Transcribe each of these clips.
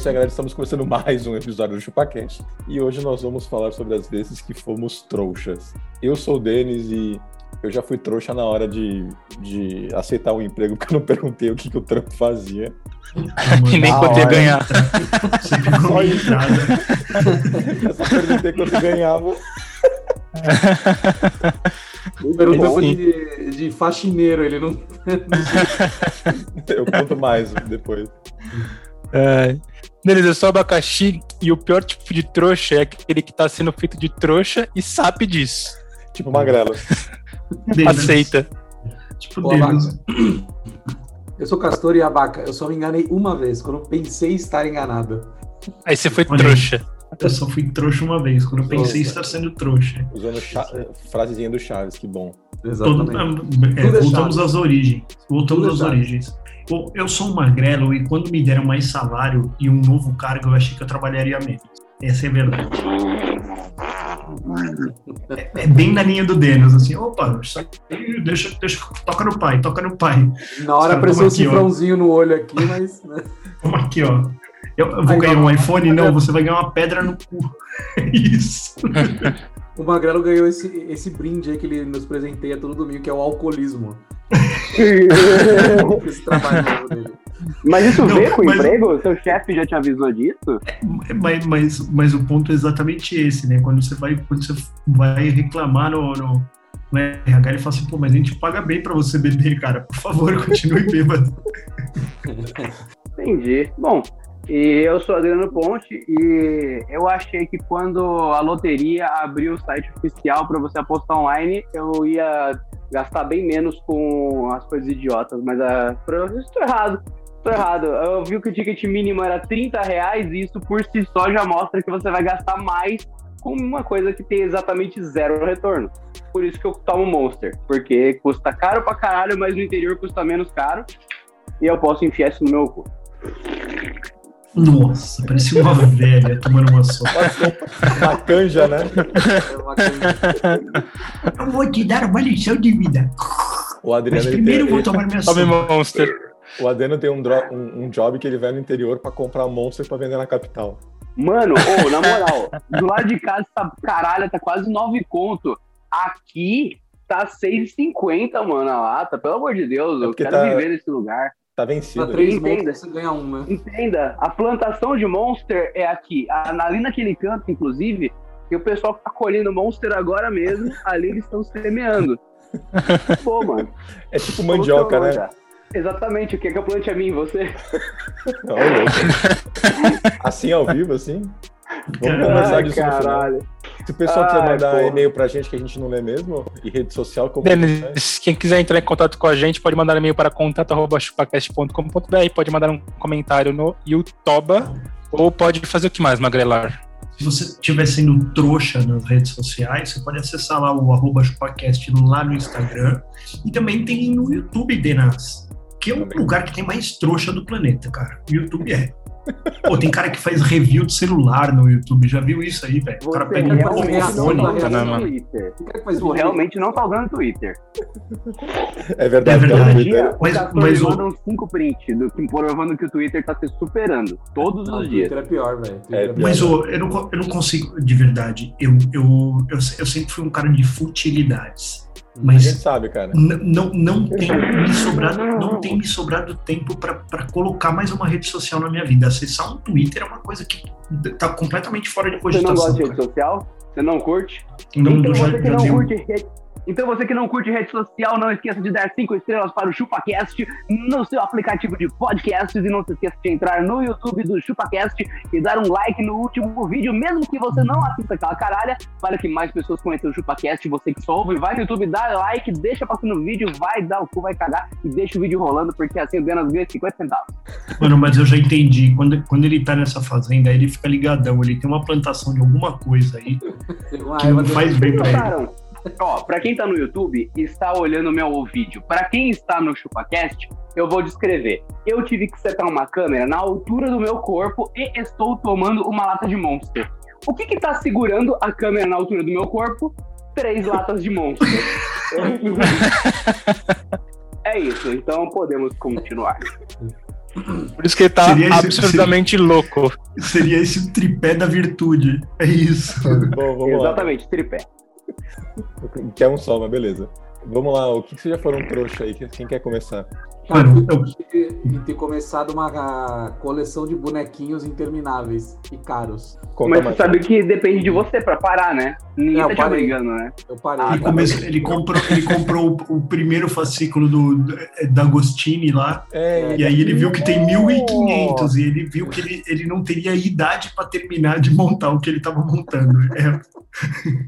Isso aí, galera. Estamos começando mais um episódio do ChupaCast. E hoje nós vamos falar sobre as vezes que fomos trouxas. Eu sou o Denis e eu já fui trouxa na hora de, de aceitar um emprego, porque eu não perguntei o que, que o trampo fazia. e nem poder ganhar. Só isso. eu só perguntei quanto ganhava. Ele perguntou de, de faxineiro, ele não. eu conto mais depois. É, Denis, eu sou abacaxi e o pior tipo de trouxa é aquele que tá sendo feito de trouxa e sabe disso. Tipo magrelo. Aceita. Tipo Denis. Eu sou castor e abaca. Eu só me enganei uma vez, quando eu pensei estar enganado. Aí você foi Olha, trouxa. Eu só fui trouxa uma vez, quando eu pensei Nossa. estar sendo trouxa. Usando frasezinha do Chaves, que bom. Exatamente. Todo, é, voltamos às origens. Voltamos Tudo às Chaves. origens. Eu sou um magrelo e quando me deram mais salário e um novo cargo, eu achei que eu trabalharia menos. Essa é a verdade. É, é bem na linha do Denis, assim, opa, deixa, deixa, toca no pai, toca no pai. Na hora apareceu um cifrãozinho no olho aqui, mas. Né? Vamos aqui, ó. Eu, eu vou Aí, ganhar um iPhone? Não, você vai ganhar uma pedra no cu. Isso. O Magrelo ganhou esse, esse brinde aí que ele nos presenteia todo domingo, que é o alcoolismo. Esse trabalho dele. Mas isso não, veio com o mas... emprego? Seu chefe já te avisou disso? É, mas, mas, mas o ponto é exatamente esse, né? Quando você vai, quando você vai reclamar no, no, no RH, ele fala assim, pô, mas a gente paga bem pra você beber, cara. Por favor, continue bêbado. Entendi. Bom, e eu sou Adriano Ponte e eu achei que quando a loteria abriu o site oficial para você apostar online, eu ia gastar bem menos com as coisas idiotas, mas uh, estou errado. Estou errado. Eu vi que o ticket mínimo era 30 reais e isso por si só já mostra que você vai gastar mais com uma coisa que tem exatamente zero retorno. Por isso que eu tomo Monster, porque custa caro pra caralho, mas no interior custa menos caro e eu posso enfiar isso no meu cu. Nossa, parecia uma velha tomando uma sopa. Uma canja, né? Eu vou te dar uma lição de vida. O Adriano, Mas primeiro tem, vou tomar minha sopa. Monster. O Adriano tem um, um, um, job que ele vai no interior pra comprar Monster pra vender na capital. Mano, ô, oh, na moral, do lado de casa tá, caralho, tá quase 9 conto. Aqui tá 6,50, mano, a lata. Pelo amor de Deus, é eu quero tá... viver nesse lugar. Tá vencido. Pra três Entenda. você ganha uma. Entenda, a plantação de Monster é aqui. Ali naquele canto, inclusive, que o pessoal tá colhendo Monster agora mesmo, ali eles estão semeando. Pô, mano. É tipo mandioca, né? Já. Exatamente, o que é que eu plante a mim, você? Olha, assim ao vivo, assim? Vamos conversar disso caralho. no final. Se o pessoal quiser mandar e-mail pra gente que a gente não lê mesmo, e rede social, como Denis, quem quiser entrar em contato com a gente, pode mandar e-mail para contato.chupacast.com.br, pode mandar um comentário no YouTube, ou pode fazer o que mais, Magrelar? Se você estiver sendo trouxa nas redes sociais, você pode acessar lá o arroba chupacast lá no Instagram. E também tem no YouTube, Denas, que é o lugar que tem mais trouxa do planeta, cara. O YouTube é. Pô, tem cara que faz review de celular no YouTube. Já viu isso aí, velho? O cara pega um telefone. Tá realmente não tá usando Twitter. É verdade. É verdade. Dia, mas, mas, mas mandam um 5 prints do que provando que o Twitter tá se superando. Todos não, os dias. Twitter é pior, velho. É, é mas eu, eu, não, eu não consigo, de verdade. Eu, eu, eu, eu sempre fui um cara de futilidades. Mas a gente sabe, cara. Não, não, tem me sobrado, não tem me sobrado tempo para colocar mais uma rede social na minha vida. Acessar um Twitter é uma coisa que tá completamente fora de cogitação. Você não gosta de rede social? Você não curte? Não, então já, você que não curte rede, Então você que não curte rede social, não esqueça de dar cinco estrelas para o ChupaCast no seu aplicativo de podcasts e não se esqueça de entrar no YouTube do ChupaCast e dar um like no último vídeo, mesmo que você não assista aquela caralha, para que mais pessoas conheçam o ChupaCast, você que só ouve, vai no YouTube, dá like, deixa passando o vídeo, vai dar o cu, vai cagar e deixa o vídeo rolando, porque assim o Denas ganha 50 centavos. Mano, mas eu já entendi. Quando, quando ele tá nessa fazenda, ele fica ligadão. Ele tem uma plantação de alguma coisa aí que não faz bem pra ele. Ó, pra quem tá no YouTube e está olhando o meu vídeo, pra quem está no ChupaCast, eu vou descrever. Eu tive que setar uma câmera na altura do meu corpo e estou tomando uma lata de Monster. O que que tá segurando a câmera na altura do meu corpo? Três latas de Monster. é isso, então podemos continuar. Por isso que ele tá Seria esse- absurdamente louco. Seria esse tripé da virtude. É isso. Bom, vamos lá. Exatamente, tripé. Que é um só, mas beleza. Vamos lá, o que que vocês já foram trouxa aí? Quem quer começar? Mano, eu, E ter começado uma coleção de bonequinhos intermináveis e caros. Mas mais. você sabe que depende de você pra parar, né? Ninguém Não, tá te obrigando, né? Eu parei. Ah, ele, começou- ele comprou, ele comprou o, o primeiro fascículo do, da Agostini lá. É, E aí ele viu que tem 1.500 e ele viu que ele, ele não teria idade para terminar de montar o que ele estava montando. É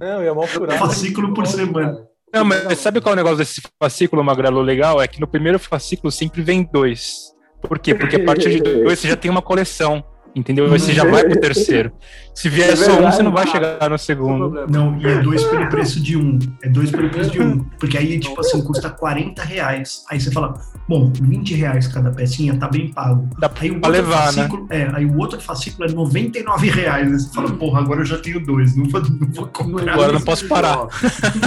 Não, é mal furado. fascículo por semana. Não, mas sabe qual é o negócio desse fascículo, Magrelo, legal? É que no primeiro fascículo sempre vem dois. Por quê? Porque a partir de dois você já tem uma coleção. Entendeu? Aí Você já vai pro terceiro. Se vier É só um, você não vai cara. chegar no Não segundo. Não, e é dois pelo preço de um. É dois pelo preço de um. Porque aí, tipo assim, custa 40 reais. Aí você fala, bom, 20 reais cada pecinha tá bem pago. Dá Aí o pra outro levar, né? fascículo, é, aí o outro fascículo é 99 reais. Aí você fala, porra, agora eu já tenho dois, não vou, não vou Não é comprar. Agora não posso parar. ó.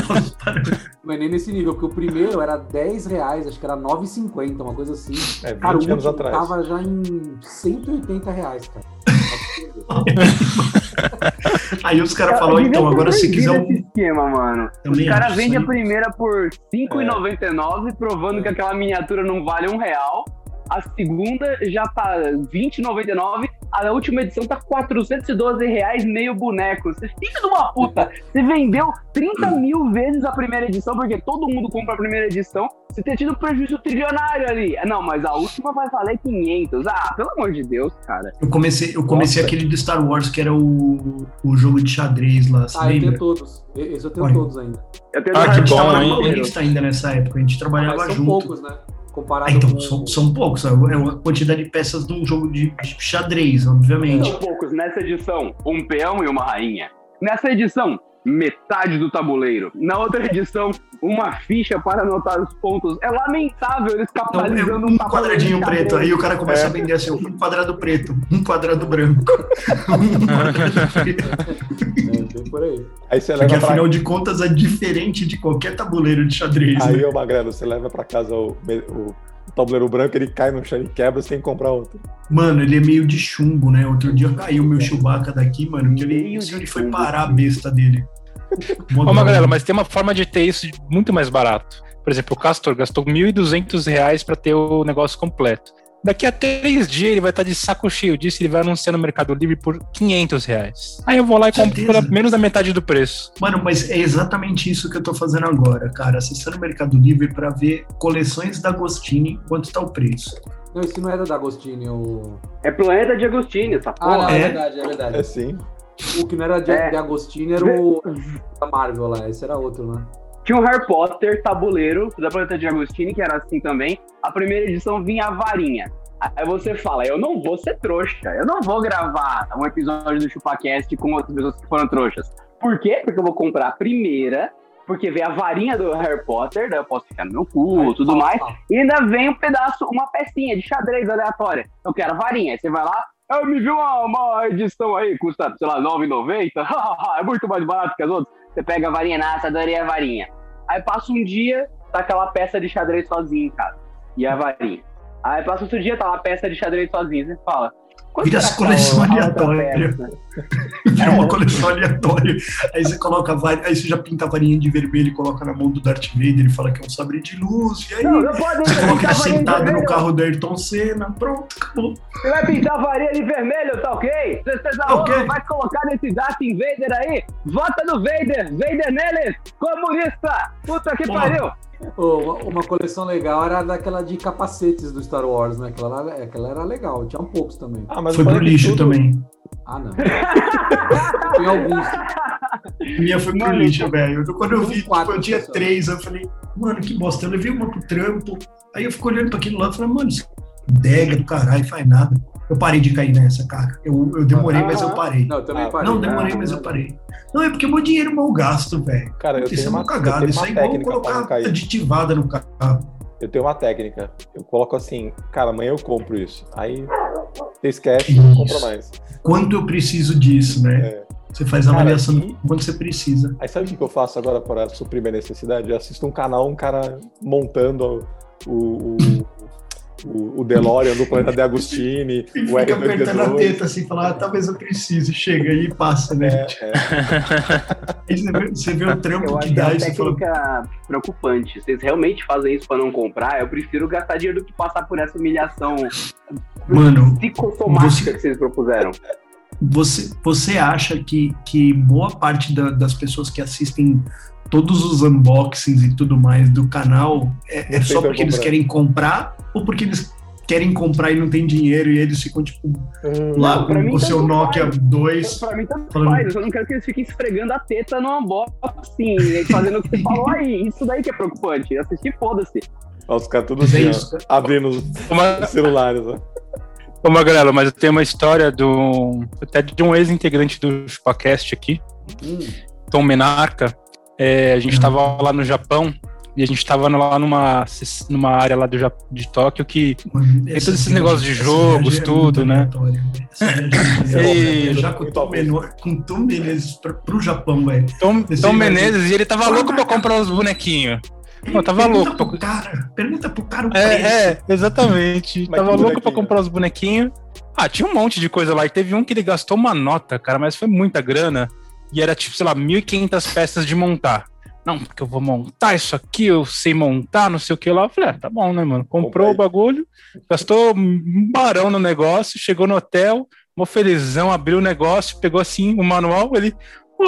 Posso parar. Não é nem nesse nível, porque o primeiro era 10 reais, acho que era 9,50, uma coisa assim. É, 20 Cara, o anos atrás. tava já em 180 reais, cara. Aí os caras Devia então, agora se quiser um. esquema, mano. Também Os caras vendem a primeira por R$ 5,99, provando que aquela miniatura não vale um real. A segunda já tá R$ 20,99. A última edição tá 412 reais, meio boneco. Você filho de uma puta! Você vendeu 30 mil vezes a primeira edição, porque todo mundo compra a primeira edição. Você tem tido prejuízo trilionário ali. Não, mas a última vai valer 500. Ah, pelo amor de Deus, cara. Eu comecei, eu comecei Nossa. aquele de Star Wars, que era o, o jogo de xadrez lá, Ah, eu lembra? tenho todos. Esse eu tenho Olha. todos ainda. Eu tenho Ah, a que gente bom, tava hein? ainda nessa época, a gente trabalhava Mas são junto. poucos, né? Comparado Ah, então, com... são, são poucos, é a quantidade de peças de um jogo de de xadrez, obviamente. São poucos. Nessa edição, um peão e uma rainha. Nessa edição, metade do tabuleiro. Na outra edição, uma ficha para anotar os pontos. É lamentável eles Então, é capitalizando um tabuleiro quadradinho de preto, aí o cara começa É. a vender assim, um quadrado preto, um quadrado branco. um quadrado preto. É, por aí. Aí você Porque leva pra... afinal de contas é diferente de qualquer tabuleiro de xadrez. Aí, né? ô Magrelo, você leva pra casa o, o tabuleiro branco, ele cai no chão e quebra sem comprar outro. Mano, ele é meio de chumbo, né? Outro dia caiu meu Chewbacca daqui, mano, que ele, ele foi parar a besta dele. Ô, Magrelo, mas tem uma forma de ter isso muito mais barato. Por exemplo, o Castor gastou 1.200 reais para ter o negócio completo. Daqui a três dias ele vai estar de saco cheio disso e ele vai anunciar no Mercado Livre por 500 reais. Aí eu vou lá e compro Certeza. pela menos da metade do preço. Mano, mas é exatamente isso que eu tô fazendo agora, cara. Acessando o Mercado Livre pra ver coleções da Agostini, quanto tá o preço. Não, esse não era da Agostini, o... É Planeta de Agostinho, essa Ah, não, porra. é, É? verdade, é verdade. É sim. O que não era de, É. de Agostini era o da Marvel lá, esse era outro, né? Tinha um Harry Potter tabuleiro da Planeta de Agostini, que era assim também. A primeira edição vinha a varinha. Aí você fala, eu não vou ser trouxa, eu não vou gravar um episódio do ChupaCast com outras pessoas que foram trouxas. Por quê? Porque eu vou comprar a primeira, porque vem a varinha do Harry Potter, daí eu posso ficar no meu cu, tudo Aí, mais. E ainda vem um pedaço, uma pecinha de xadrez aleatória. Eu quero a varinha. Aí você vai lá, eu me vi uma, uma edição aí, custa, sei lá, R$ 9,90. é muito mais barato que as outras. Você pega a varinha, nossa, adorei a varinha. Aí passa um dia, tá aquela peça de xadrez sozinha em casa. E a varinha. Aí passa outro dia, tá lá a peça de xadrez sozinha. Você fala, Vira as que tá Vira uma coleção aleatória. Aí você coloca vari- aí você já pinta a varinha de vermelho e coloca na mão do Darth Vader e fala que é um sabre de luz. E aí Não, não pode você coloca sentado no carro do Ayrton Senna. Pronto, acabou. Você vai pintar a varinha de vermelho, tá ok? Você Tá ok. honra, vai colocar nesse Darth Vader aí? Vota no Vader! Vader neles! Comunista! Puta que Porra. pariu! Ô, uma, coleção legal era daquela de capacetes do Star Wars, né? Aquela, era- aquela era legal, tinha um poucos também. Ah, mas Foi pro lixo tudo- também. Ah, não. Tem alguns. A minha foi pro lixo, velho. Quando eu vi, tipo, quatro eu tinha pessoas. três, eu falei, mano, que bosta. Eu levei uma pro trampo. Aí eu fico olhando pra aquele lado e falei, mano, isso é dega do caralho, faz nada. Eu parei de cair nessa, cara. Eu, eu demorei, mas eu Aham. parei. Não, eu também Ah, parei. Não, demorei, Ah, mas eu parei. Não, é porque meu dinheiro mal gasto, velho. Cara, eu Isso tenho é uma, uma eu cagada. Isso uma é igual colocar cair. aditivada no carro. Eu tenho uma técnica. Eu coloco assim, cara, amanhã eu compro isso. Aí você esquece e Isso. não compra mais. Quanto eu preciso disso, né? É. Você faz a Cara, avaliação do quanto você precisa. Aí sabe o que que eu faço agora para suprir minha necessidade? Eu assisto um canal, um cara montando o, o, o, o DeLorean do Planeta de Agostini, E o fica apertando a R2D2. teta assim, falar, ah, talvez eu precise. Chega aí e passa, né? É, é. Você vê, você vê o Eu trampo acho que é dá uma e você fala, técnica preocupante. Vocês realmente fazem isso pra não comprar? Eu prefiro gastar dinheiro do que passar por essa humilhação mano, psicossomática Você- que vocês propuseram. Você, você acha que, que boa parte da- das pessoas que assistem todos os unboxings e tudo mais do canal é, é só porque eles querem comprar ou porque eles querem comprar e não tem dinheiro e eles ficam, tipo, Hum, lá com o seu Nokia faz. 2. Pra mim, tanto Falando- faz. Eu só não quero que eles fiquem esfregando a teta no unboxing, e fazendo o que você falou aí. Isso daí que é preocupante. Assistir, foda-se. os caras tudo é assim, isso, ó, abrindo os celulares. Ó. Ô, Magrela, mas eu tenho uma história do, até de um ex-integrante do ChupaCast aqui, Hum, Tom Menarca. É, a gente Hum. tava lá no Japão e a gente tava lá numa, numa área lá do, de Tóquio que Mano, Tem todos esses negócios de jogos, é tudo, né? é Ei, muito já com o Tom Menor- com o Tom Menezes pra, pro Japão, velho. Tom, Tom Menezes e ele tava louco pra comprar os bonequinhos. Eu tava pergunta louco Pro cara, pergunta pro cara o É, preço. é, exatamente. Mas Tava louco pra bonequinho? comprar os bonequinhos. Ah, tinha um monte de coisa lá. E teve um que ele gastou uma nota, cara, mas foi muita grana. E era tipo, sei lá, 1.500 peças de montar. Não, porque eu vou montar isso aqui, eu sei montar, não sei o que lá. Eu falei, ah, tá bom, né, mano? Comprou o bagulho, gastou um barão no negócio, chegou no hotel, mó felizão, abriu o negócio, pegou assim o manual, ele,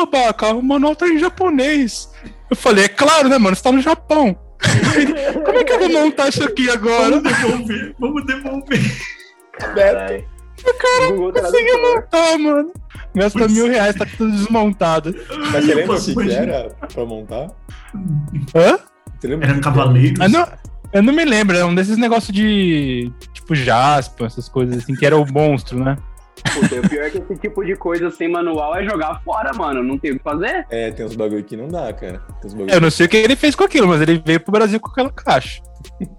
ô, Baca, o manual tá em japonês. Eu falei, é claro, né, mano? Você tá no Japão. Como é que eu vou montar isso aqui agora? Vamos devolver, vamos devolver. Caralho. Google Consegui Tradutor. montar, mano. Gasta Putz. mil reais, tá tudo desmontado. Mas você lembra o que, era pra montar? Hã? Você lembra Era cavaleiros. Eu não, eu não me lembro, é um desses negócios de. Tipo Jasper, essas coisas assim, que era o monstro, né? Puta, o pior é que esse tipo de coisa sem manual é jogar fora, mano. Não tem o que fazer. É, tem uns bagulho que não dá, cara. Tem uns bagulho Eu não sei o que ele fez com aquilo, mas ele veio pro Brasil com aquela caixa.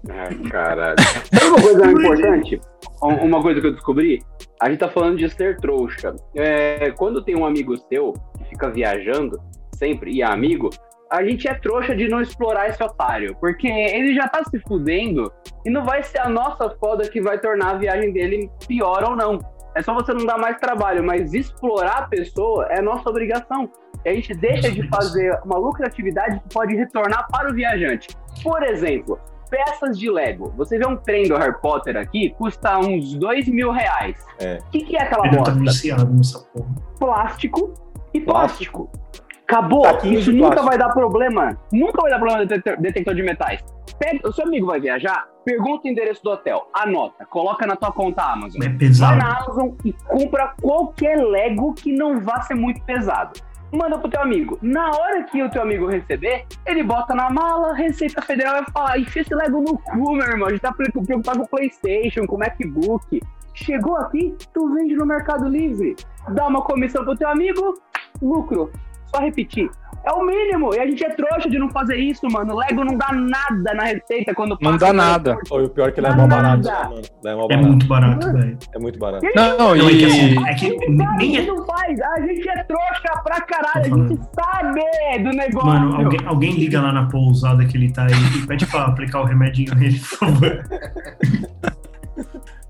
Ai, caralho. Sabe uma coisa importante? Um- Uma coisa que eu descobri? A gente tá falando de ser trouxa. É, quando tem um amigo seu que fica viajando, sempre, e é amigo, a gente é trouxa de não explorar esse otário. Porque ele já tá se fudendo e não vai ser a nossa foda que vai tornar a viagem dele pior ou não. É só você não dar mais trabalho, mas explorar a pessoa é nossa obrigação. E a gente deixa de fazer uma lucratividade que pode retornar para o viajante. Por exemplo, peças de Lego. Você vê um trem do Harry Potter aqui, custa uns dois mil reais. É. O que, que é aquela tá bosta? viciado nessa porra. Plástico e Plástico. plástico. Acabou. Taquinho Isso nunca plástico. vai dar problema. Nunca vai dar problema de detector, detector de metais. Pega, o seu amigo vai viajar, pergunta o endereço do hotel, anota, coloca na tua conta Amazon. É Vai pesado. na Amazon e compra qualquer Lego que não vá ser muito pesado. Manda pro teu amigo. Na hora que o teu amigo receber, ele bota na mala, Receita Federal vai falar, enfia esse Lego no cu, meu irmão. A gente tá preocupado com o Playstation, com o MacBook. Chegou aqui, tu vende no Mercado Livre. Dá uma comissão pro teu amigo, lucro. Só repetir. É o mínimo. E a gente é trouxa de não fazer isso, mano. Lego não dá nada na receita quando Não dá nada. Ou o pior é que ele é mal barato, né, mano? Ele é mal É barato. muito barato, velho. É muito barato. Não, Não, é que e. assim, é que A gente sabe nem que é. não faz. A gente é trouxa pra caralho. A gente sabe do negócio. Mano, alguém, alguém liga lá na pousada que ele tá aí e pede pra aplicar o remedinho nele, por favor.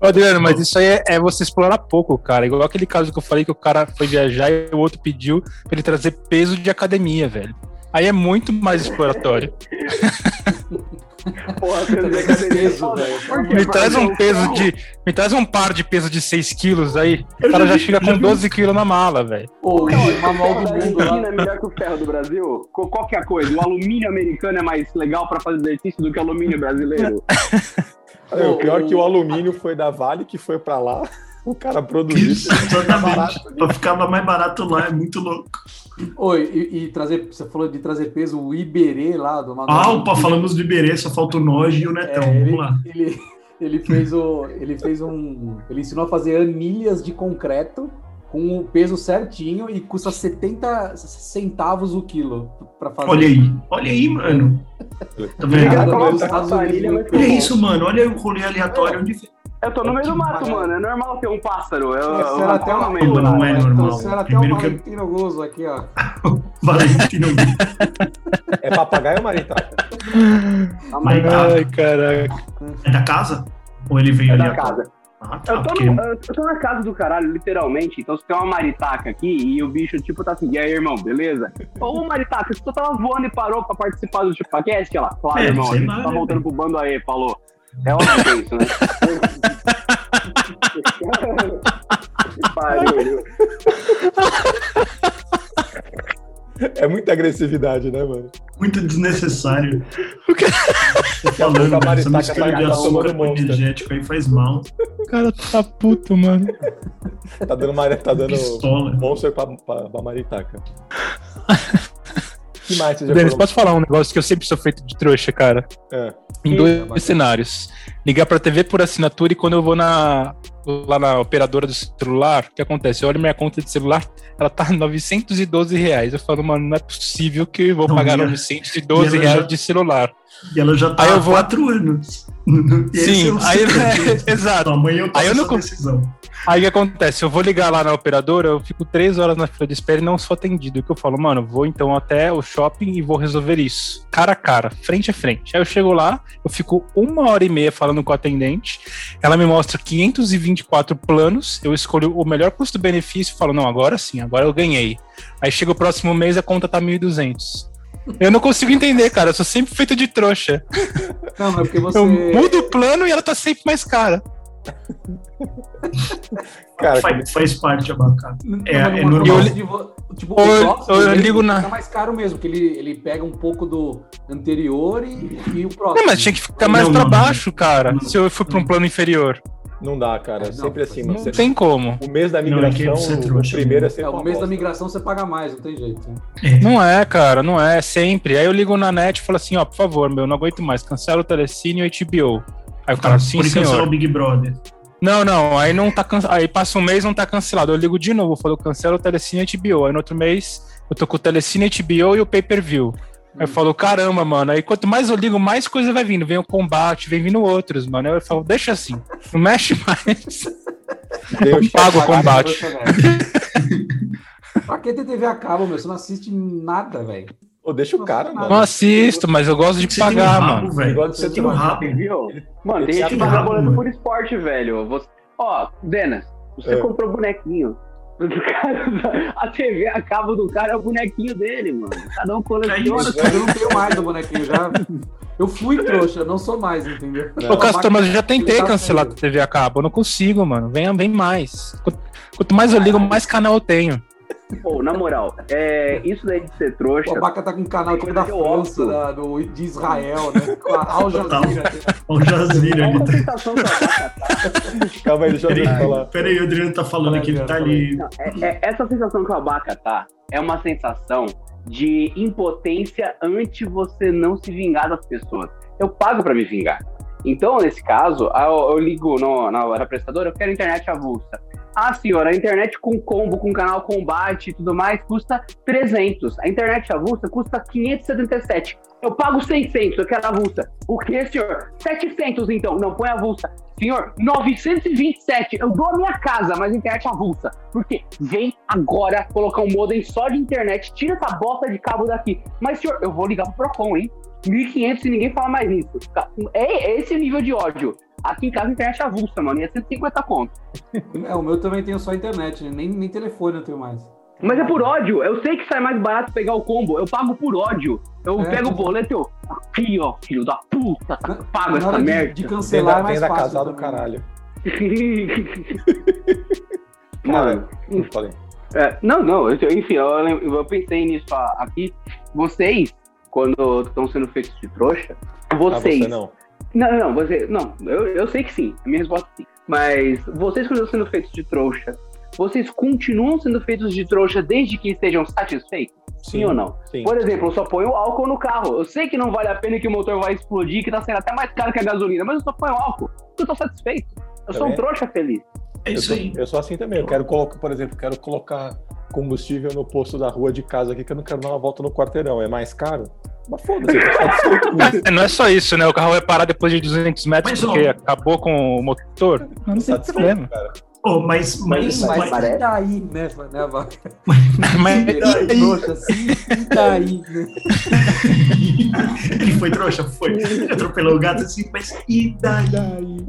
Ô, Adriano, mas isso aí é, é você explorar pouco, cara. Igual aquele caso que eu falei que o cara foi viajar e o outro pediu pra ele trazer peso de academia, velho. Aí é muito mais exploratório. Porra, peso de academia é? Me traz um peso de. Me traz um par de peso de 6 quilos aí. O cara já chega com 12 quilos na mala, velho. Pô, o manual do da mundo lá. É melhor que o ferro do Brasil? Qualquer coisa. O alumínio americano é mais legal pra fazer exercício do que o alumínio brasileiro? É, o pior é que o alumínio foi da Vale que foi pra lá. O cara produziu. Exatamente. Pra ficar mais barato lá, é muito louco. Oi, e, e trazer, você falou de trazer peso, o Iberê lá do manual. Ah, opa, falamos do Iberê, só falta o Noji e o Netão. É, ele, Vamos lá. ele, ele fez o. Ele fez um. Ele ensinou a fazer anilhas de concreto com o peso certinho e custa 70 centavos o quilo pra fazer. Olha aí, olha aí, mano. Tá mas Olha isso, mano. Olha o rolê aleatório onde Eu tô no meio do mato, Que mano. É normal ter um pássaro. Eu, eu, Trouxeram até eu uma no meio do Não mato. é normal. Trouxeram até Primeiro um que- Valentino Gozo aqui, ó. Valentino. É papagaio ou maritaca? A maritaca Ai, caraca. É da casa? Ou ele veio é ali? da casa. Ah, tá. Eu tô, Porque... no- eu tô na casa do caralho, literalmente. Então, se tem uma maritaca aqui e o bicho, tipo, tá assim, e aí, irmão, beleza? Ô, maritaca, você só tava voando e parou pra participar do ChupaCast? Ela, claro, É, irmão, a gente tá né, voltando pro bando aí, falou. É óbvio isso, né? Que pariu. É muita agressividade, né, mano? Muito desnecessário. Daqui a pouco Falando, a velho, essa mistura tá de açúcar com monstro. energético aí faz mal. O cara tá puto, mano. Tá dando, mari- tá dando Pistola. monster pra, pra, pra maritaca. que mais você já Denis, falou? posso falar um negócio que eu sempre sou feito de trouxa, cara? É. Em dois cenários. Ligar pra TV por assinatura e quando eu vou na, lá na operadora do celular, o que acontece? Eu olho minha conta de celular, ela tá 912 reais. Eu falo, mano, não é possível que eu vou Não, pagar e a- 912 e ela reais já- de celular. E ela já tá Aí eu há vou- quatro anos. Sim, é aí- segredo. exato. Amanhã eu Aí eu não decisão. Aí o que acontece? Eu vou ligar lá na operadora, eu fico três horas na fila de espera e não sou atendido. Que eu falo, mano, vou então até o shopping e vou resolver isso. Cara a cara, frente a frente. Aí eu chego lá, eu fico uma hora e meia falando com a atendente, ela me mostra 524 planos, eu escolho o melhor custo-benefício e falo, não, agora sim, agora eu ganhei. Aí chega o próximo mês a conta tá 1.200. Eu não consigo entender, cara, eu sou sempre feito de trouxa. Não, é porque você. Eu mudo o plano e ela tá sempre mais cara. Cara, Faz, faz parte, abacate. É- mas é normal. vo- Tipo, Ou- o eu ligo na- fica mais caro mesmo, porque ele, ele pega um pouco do anterior e, e o próximo. Não, mas tinha que ficar mais Não, pra não, baixo, cara, não. se eu for pra um plano inferior. Não dá, cara. Não, sempre assim, mano. Não Você- tem como. O mês da Não, é migração, é o trouxa, primeiro é né? sempre É, o mês da migração você paga mais, não tem jeito. né? É. Não é, cara, não é, sempre. Aí eu ligo na net e falo assim, ó, por favor, meu, não aguento mais, cancela o Telecine e o HBO. Aí o cara, sim, Por cancelar senhor. o Big Brother. Não, não, aí não tá can... aí passa um mês não tá cancelado. Eu ligo de novo, falo, cancela o Telecine e HBO. Aí no outro mês eu tô com o Telecine, HBO e o Pay-Per-View. Aí eu falo, caramba, mano. Aí quanto mais eu ligo, mais coisa vai vindo. Vem o combate, vem vindo outros, mano. Aí eu falo, deixa assim, não mexe mais. O Pago o Pagar combate. pra que ter TV a cabo, meu? Você não assiste nada, velho. Ô, deixa o cara, Não mano. assisto, mas eu gosto de Você tem um pagar, rabo, mano. velho. Igual de Você ser tem um rabo. Viu? Mano, tem gente que boleto mano. por esporte, velho. Você... Ó, Denas, você É. comprou bonequinho. Cara- a TV a cabo do cara é o bonequinho dele, mano. Cada um coleciona. isso, Eu não tenho mais o bonequinho, já. Eu fui trouxa, não sou mais, entendeu? Ô, Castor, mas eu já tentei tá cancelar a. TV a cabo. Eu não consigo, mano. Vem, vem mais. Quanto mais eu ligo, mais canal eu tenho. Pô, na moral, é, isso daí de ser trouxa. O Abaca tá com um canal tipo da que França, da- do, de Israel, né? Com a Al Jazeera. Olha o Jazir É ali. Tá... que tá. Calma aí, deixa eu Peraí, falar. peraí, o Adriano tá falando aqui, ele tá ali. Não, é- é- essa sensação que o abaca tá é uma sensação de impotência ante você não se vingar das pessoas. Eu pago pra me vingar. Então, nesse caso, eu, eu ligo no- na hora prestadora, eu quero internet avulsa. Ah, senhora, a internet com combo, com canal combate e tudo mais, custa 300. A internet avulsa custa 577. Eu pago 600, eu quero avulsa. O que, senhor? 700, então. Não, põe avulsa. Senhor, 927. Eu dou a minha casa, mas internet avulsa. Por quê? Vem agora colocar um modem só de internet. Tira essa bosta de cabo daqui. Mas, senhor, eu vou ligar pro Procon, hein? 1.500 e ninguém fala mais nisso. É, é esse nível de ódio. Aqui em casa a internet avulsa, mano. E é 150 conto. É, o meu também tem só internet, né? nem, nem telefone eu tenho mais. Mas é por ódio. Eu sei que sai mais barato pegar o combo. Eu pago por ódio. Eu É, pego o tipo- boleto e eu. Aqui, ó, filho da puta. Pago Na essa de, merda. de cancelar é mais venda fácil. casado, também. caralho. Mano, Não falei. É, não, não, eu- enfim, eu, eu pensei nisso a- aqui. Vocês, quando estão sendo feitos de trouxa, Ah, vocês. você não. não, não, você. Não, eu, eu sei que sim. A minha resposta é sim. Mas vocês, quando estão sendo feitos de trouxa, vocês continuam sendo feitos de trouxa desde que estejam satisfeitos? Sim, ou não? Sim. Por exemplo, eu só ponho álcool no carro. Eu sei que não vale a pena e que o motor vai explodir, que tá sendo até mais caro que a gasolina, mas eu só ponho álcool. Eu tô satisfeito. Eu sou um Também. trouxa feliz. É Eu isso sou, aí. eu sou assim também. Eu quero colocar, por exemplo, quero colocar combustível no posto da rua de casa aqui, que eu não quero dar uma volta no quarteirão. É mais caro? Mas foda-se. É, Não é só isso, né? O carro vai parar depois de 200 metros Mas, porque ó, acabou com o motor. Não tem problema. cara. Oh, mas, mas, Mas, mas- parece- e daí, né? né Val? Mas Trouxa, assim, e daí, né? ele foi trouxa, foi. Atropelou o gato assim, mas e daí?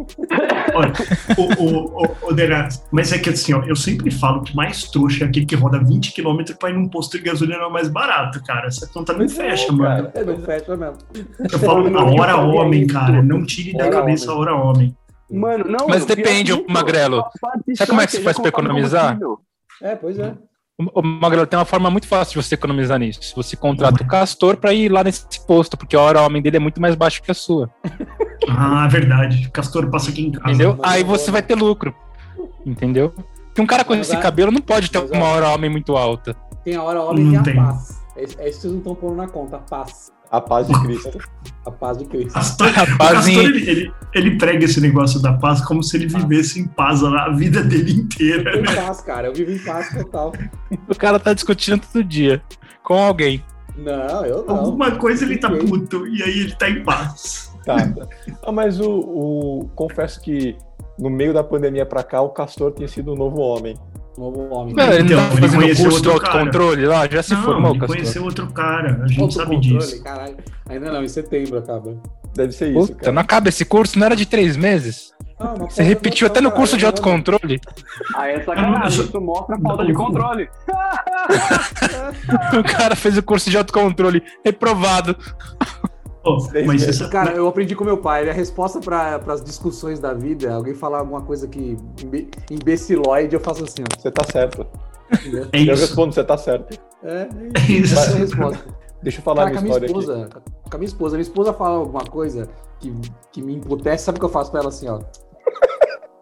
Olha, o, o, o, o Denas, mas é que assim, ó, eu sempre falo que mais trouxa é aquele que roda 20 km pra ir num posto de gasolina mais barato, cara. Essa conta não é, fecha, cara. mano. É, não fecha mesmo. Eu falo a hora homem, cara. Não tire da cabeça a hora homem. Mano, não. Mas depende, Magrelo. Sabe como é que se faz comprar economizar? É, pois é. O Magrelo tem uma forma muito fácil de você economizar nisso. Você contrata o Castor pra ir lá nesse posto, porque a hora homem dele é muito mais baixa que a sua. Ah, verdade. Castor passa aqui em casa. Entendeu? Aí você vai ter lucro. Entendeu? Porque um cara com esse a- cabelo não pode ter uma a- hora homem muito alta. Tem a hora homem Não e a tem. paz. É, é isso que vocês não estão pondo na conta, a paz. A paz de Cristo. A paz de Cristo. Castor, A o paz Castor em- ele, ele, ele prega esse negócio da paz como se ele Paz. vivesse em paz a vida dele inteira. Eu né? vivo em paz, cara. Eu vivo em paz total. O cara tá discutindo todo dia com alguém. Não, eu não. Alguma coisa ele tá puto e aí ele tá em paz. Tá. Ah, mas o, o- Confesso que no meio da pandemia pra cá, o Castor tem sido um novo homem. Novo homem. Ele Então, não tá ele fazendo conheceu curso de outro autocontrole lá? Já se não, formou, ele Castor? conheceu outro cara, a gente sabe Autocontrole, disso. Caralho. Ainda não, em setembro acaba. Deve ser isso, Puta, cara. não acaba esse curso, não era de três meses? Ah, uma Você repetiu até no curso de autocontrole. Aí é sacanagem, isso mostra a falta de Não. controle. O cara fez o curso de autocontrole, reprovado. Oh, mas meses. essa, Cara, eu aprendi com meu pai. A resposta para as discussões da vida, é alguém falar alguma coisa que imbe- imbecilóide, eu faço assim, ó. Você tá certo. É Eu isso. respondo, você tá certo. É, É isso. essa é a resposta. Deixa eu falar Cara, com a minha minha história aqui. esposa, com a minha esposa, minha esposa fala alguma coisa que, que me emputece, sabe o que eu faço pra ela assim, ó?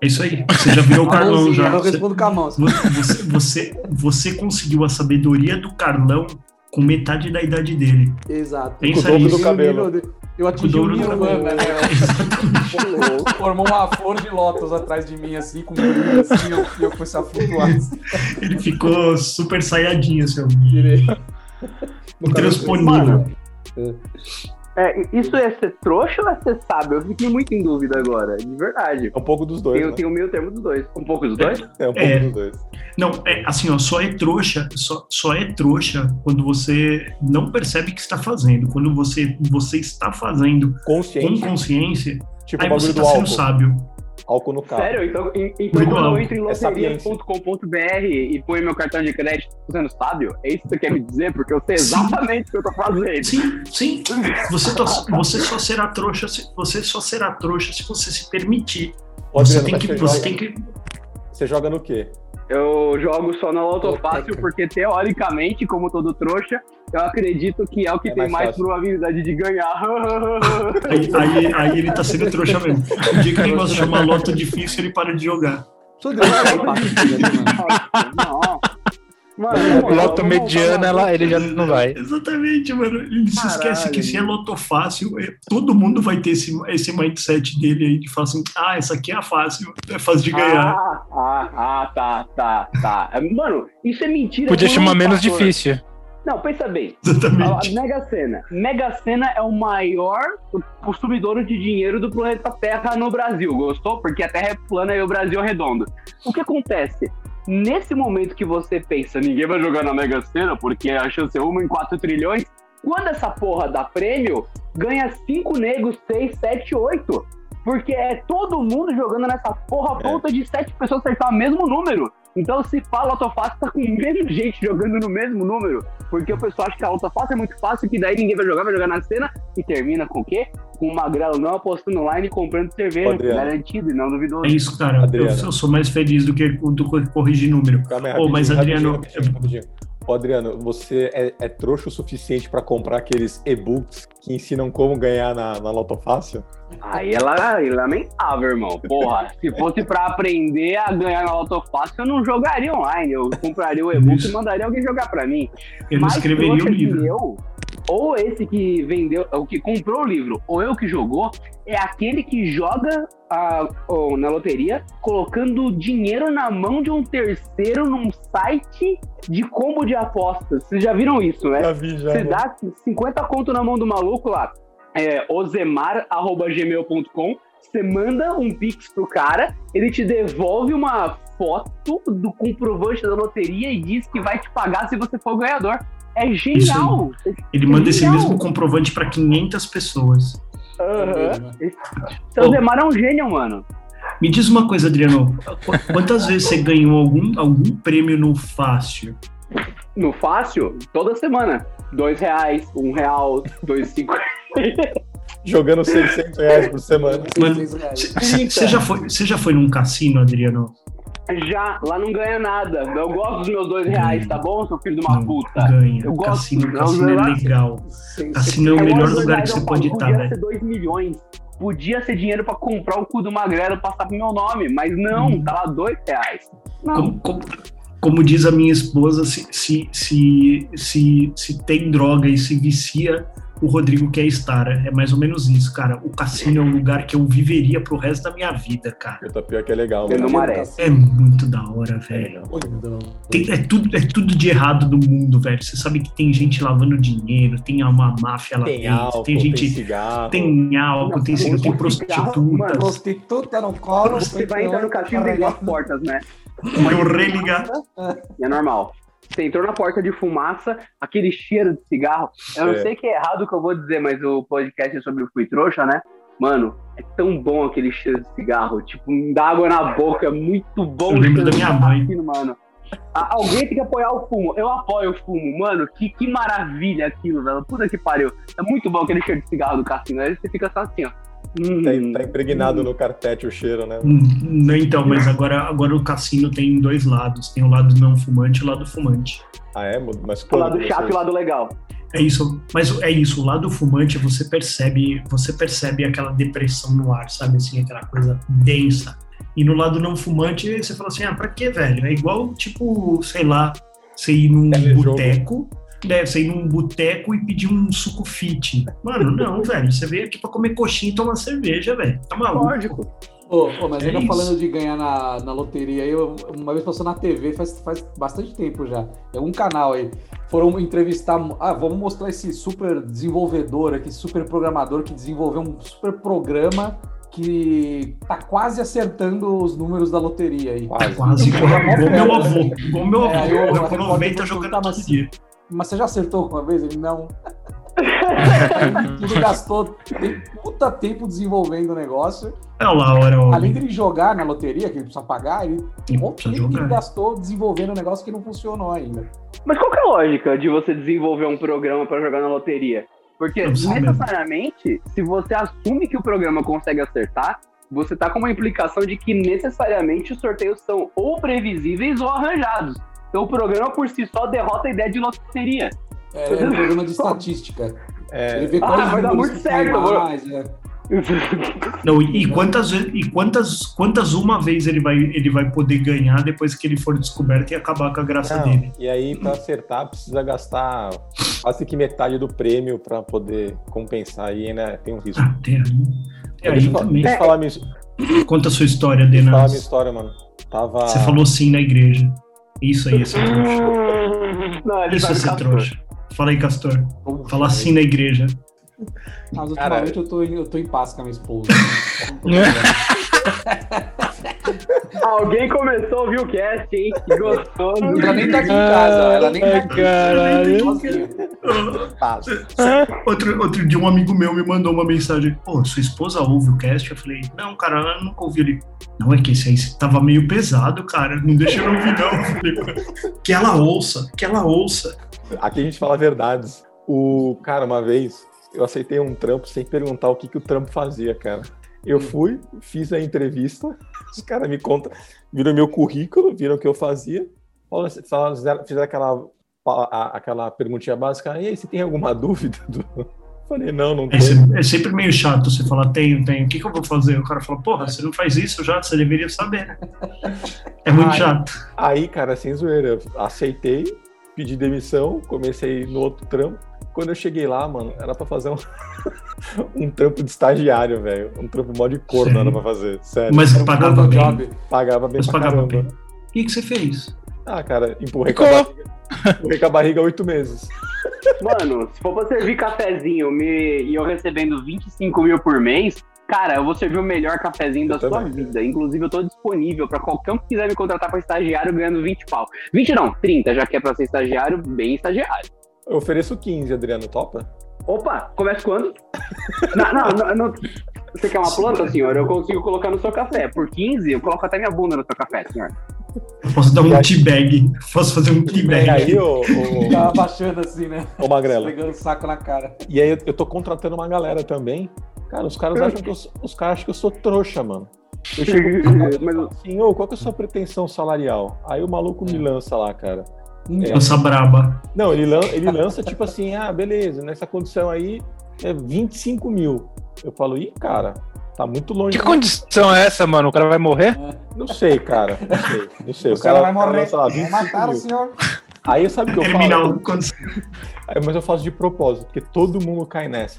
É isso aí. Você já virou o Com a Carlão já. Eu respondo com a mão. assim. você, você, você conseguiu a sabedoria do Carlão com metade da idade dele. Exato. Pensa Com o dobro do cabelo. Eu atingi Com o o dobro do Nirvana, né? Formou uma flor de lótus atrás de mim, assim, com brilho, assim, eu- e eu comecei a flutuar. assim, Ele ficou super saiadinho, seu. virei. Intransponível. É, isso é ser trouxa ou é ser sábio? Eu fiquei muito em dúvida agora, de verdade. É um pouco dos dois, Tem, né? tem o meio termo dos dois. Um pouco dos dois? É um pouco É. dos dois. Não, é assim, ó, só é trouxa, só, só é trouxa quando você não percebe o que está fazendo. Quando você, você está fazendo com consciência, tipo aí você está sendo álcool. sábio. Álcool no carro. Sério? Então, então quando eu entro em É loterias.com.br e ponho meu cartão de crédito usando sábio, é isso que você quer me dizer? Porque eu sei Sim. exatamente o que eu tô fazendo. Sim, sim. Você, to- você só será trouxa se você só será trouxa se você se permitir. Você Adriano, tem que, você, tem que. Você joga no quê? Eu jogo só no autofácil porque, teoricamente, como todo trouxa, eu acredito que é o que É tem mais mais probabilidade de ganhar. Aí, aí, aí ele tá sendo trouxa mesmo. O dia que o negócio chama loto difícil, ele para de jogar. Né, mano? Loto mediana, ela, ele já não vai. Exatamente, mano. Ele se Caralho. esquece que se é loto fácil, é- todo mundo vai ter esse, esse mindset dele aí de falar assim: ah, essa aqui é fácil, é fácil de ganhar. Ah, ah, ah, tá, tá, tá. Mano, isso é mentira. Podia por chamar menos fator. difícil. Não, pensa bem. A, a Exatamente. Mega Sena. Mega Sena é o maior consumidor de dinheiro do planeta Terra no Brasil. Gostou? Porque a Terra é plana e o Brasil é redondo. O que acontece? Nesse momento que você pensa, ninguém vai jogar na Mega Sena porque a chance é uma em 4 trilhões. Quando essa porra dá prêmio, ganha 5 negros, 6, 7, 8. Porque é todo mundo jogando nessa porra É. ponta de sete pessoas acertar o mesmo número. Então, se fala autofácil, tá com menos gente jogando no mesmo número. Porque o pessoal acha que a autofácil é muito fácil, que daí ninguém vai jogar, vai jogar na cena e termina com o quê? Com o magrelo não apostando online e comprando cerveja. Adriano. Garantido e não duvidoso. É isso, cara. Eu, eu sou mais feliz do que do que corrigir número. Calma Ô, mas, rapidinho, Adriano, rapidinho, rapidinho, rapidinho. Ô, Adriano, você é, é trouxa o suficiente pra comprar aqueles e-books que ensinam como ganhar na, na Loto Fácil? Aí ela é lamentável, irmão. Porra, se fosse pra aprender a ganhar na Loto Fácil, eu não jogaria online. Eu compraria o e-book e mandaria alguém jogar pra mim. Eu não Mais escreveria o livro. eu, ou esse que vendeu, o que comprou o livro, ou eu que jogou, é aquele que joga a- na loteria colocando dinheiro na mão de um terceiro num site de combo de apostas. Vocês já viram isso, né? Já vi, já. Você dá 50 conto na mão do maluco lá, é, ozemar.gmail.com, você manda um pix pro cara, ele te devolve uma foto do comprovante da loteria e diz que vai te pagar se você for o ganhador. É genial! Ele manda esse Genial. mesmo comprovante para 500 pessoas. Aham. Seu Zemar é um gênio, mano. Me diz uma coisa, Adriano. qu- Quantas vezes você ganhou algum, algum prêmio no Fácil? No fácil, toda semana. Dois reais, um real, dois cinco. Jogando 600 reais por semana. Mano, 600 reais. Você já, foi, já foi num cassino, Adriano? Já, lá não ganha nada. Eu gosto dos meus dois reais, tá bom, seu filho de uma Não, puta? Ganha. Eu gosto, cassino, não, cassino é legal. Sem- Cassino é o melhor lugar que você pode estar, Podia velho. ser 2 milhões. Podia ser dinheiro pra comprar o cu do magrelo e passar pro meu nome, mas não, Hum. tá lá dois reais. Não. Como, como, como diz a minha esposa, se, se, se, se, se tem droga e se vicia, o Rodrigo quer estar. É mais ou menos isso, cara. O cassino é um lugar que eu viveria pro resto da minha vida, cara. Eu tô pior que é legal, mano. não merece. É muito da hora, É velho. legal. Tem- é, tudo, é tudo de errado do mundo, velho. Você sabe que tem gente lavando dinheiro, tem uma máfia lá Tem dentro, álcool, tem tem, gente. cigarro. Tem álcool, tem, cigarro, tem Mano, prostitutas. Prostituta no colo. Você vai entrar no cassino e tem duas portas, né? Eu religar. E é normal. Você entrou na porta de fumaça, aquele cheiro de cigarro. Eu não É. sei que é errado o que eu vou dizer, mas o podcast é sobre o Fui Trouxa, né? Mano, é tão bom aquele cheiro de cigarro. Tipo, dá água na boca, é muito bom. Eu o lembro cheiro da minha mãe. cassino, mano. A- Alguém tem que apoiar o fumo. Eu apoio o fumo, mano. Que, que maravilha aquilo, velho. Puta que pariu. É muito bom aquele cheiro de cigarro do cassino. Aí você fica só assim, ó. Hum, Tá, tá impregnado no carpete o cheiro, né? Hum, Não, então, mas agora, agora o cassino tem dois lados. Tem o lado não fumante e o lado fumante. Ah, é? Mas O quando lado chato e o lado legal. É isso, mas é isso, o lado fumante você percebe, você percebe aquela depressão no ar, sabe assim, aquela coisa densa. E no lado não fumante você fala assim, ah, pra que, velho? É igual, tipo, sei lá, você ir num Telejogo. boteco, né, você ir num boteco e pedir um suco fit. Mano, não, velho, você veio aqui pra comer coxinha e tomar cerveja, velho. Tá maluco? Lógico. Ô, mas É ainda isso. falando de ganhar na, na loteria, eu uma vez passou na TV faz, faz bastante tempo já. É um canal aí. Foram entrevistar. Ah, vamos mostrar esse super desenvolvedor aqui, super programador que desenvolveu um super programa que tá quase acertando os números da loteria aí. Tá Quase. quase igual, meu avô, igual meu É, avô, aí eu- eu aproveita repórter jogando perguntava todo assim, dia. Mas você já acertou uma vez? Ele não. ele gastou tem puta tempo desenvolvendo o negócio. É lá, hora, Além dele jogar na loteria, que ele precisa pagar, ele Ele um tempo que ele gastou desenvolvendo um negócio que não funcionou ainda. Mas qual que é a lógica de você desenvolver um programa pra jogar na loteria? Porque necessariamente, se você assume que o programa consegue acertar, você tá com uma implicação de que necessariamente os sorteios são ou previsíveis ou arranjados. Então o programa por si só derrota a ideia de loteria. É, é um programa de estatística. Ele É, vê Ah, vai dar muito certo, mais, é. Não, e quantas, e quantas, quantas uma vez ele vai, ele vai poder ganhar depois que ele for descoberto e acabar com a graça não, dele? e aí, pra acertar, precisa gastar quase que metade do prêmio pra poder compensar aí, né? Tem um risco. Ah, tem aí. Tem aí deixa, eu fa- também. deixa eu falar minha, Conta a sua história, deixa eu falar minha Denas. história, mano. Tava. Você falou sim na igreja. Isso aí, esse trouxa. Não, ele Isso vai é trouxa. Fala aí, Castor. Fala sim na igreja. Mas ultimamente eu, tô, em- eu tô em paz com a minha esposa. Alguém começou a ouvir o cast, hein? Que gostoso. Ela nem tá aqui em casa, ela nem tá aqui. caralho. Sozinha. Fácil. Outro, outro dia um amigo meu me mandou uma mensagem, pô, sua esposa ouve o cast? Eu falei, não, cara, ela nunca ouviu ele. Não, é que esse aí tava meio pesado, cara, não deixa eu ouvir não. Falei, que ela ouça, que ela ouça. Aqui a gente fala verdades. O cara, uma vez, eu aceitei um trampo sem perguntar o que, que o trampo fazia, cara. Eu fui, fiz a entrevista, os caras me contam, viram meu currículo, viram o que eu fazia, falaram- fizeram, aquela, aquela perguntinha básica, e aí, você tem alguma dúvida? do-" Falei, não, não É, tem. se- é sempre meio chato você falar, tenho, tenho, o que, que eu vou fazer? O cara fala, porra, você não faz isso já, você deveria saber, né? É muito Ai. chato. Aí, cara, sem zoeira, eu aceitei, pedi demissão, comecei no outro trampo. Quando eu cheguei lá, mano, era pra fazer um, um trampo de estagiário, velho. Um trampo mó de corno era pra fazer, sério. Mas um pagava bem. job. Pagava bem Mas pra pagava caramba. bem. O que, que você fez? Ah, cara, empurrei com, a Ficou. barriga, empurrei com a barriga oito meses. Mano, se for pra servir cafezinho me- e eu recebendo 25 mil por mês, cara, eu vou servir o melhor cafezinho da Eu sua também. vida. Inclusive, eu tô disponível pra qualquer um que quiser me contratar pra estagiário ganhando 20 pau. 20 não, 30, já que é pra ser estagiário, bem estagiário. Eu ofereço 15, Adriano, topa? Opa, começa quando? não, não, não, não. Você quer uma planta, senhor? Eu consigo colocar no seu café. Por 15, eu coloco até minha bunda no seu café, senhor. Eu posso dar E um aí- teabag. Posso fazer um E teabag. aí, ô, ô, Tava baixando assim, né? ô Magrela, Pegando o saco na cara. e aí eu, eu tô contratando uma galera também. Cara, os caras acham que eu, sou- os caras acham que eu sou trouxa, mano. Eu chego e Mas- assim, ô, qual que é a sua pretensão salarial? Aí o maluco me lança lá, cara. É. Lança braba. Não, ele, lan- ele lança tipo assim, ah, beleza, nessa condição aí é 25 mil. Eu falo, ih, cara, tá muito longe. Que condição é essa, mano? O cara vai morrer? Não sei, cara, não sei, não sei. O cara vai o cara morrer. lança lá Vai 25 matar o senhor. Aí sabe o que eu falo? Aí, Mas eu faço de propósito, porque todo mundo cai nessa.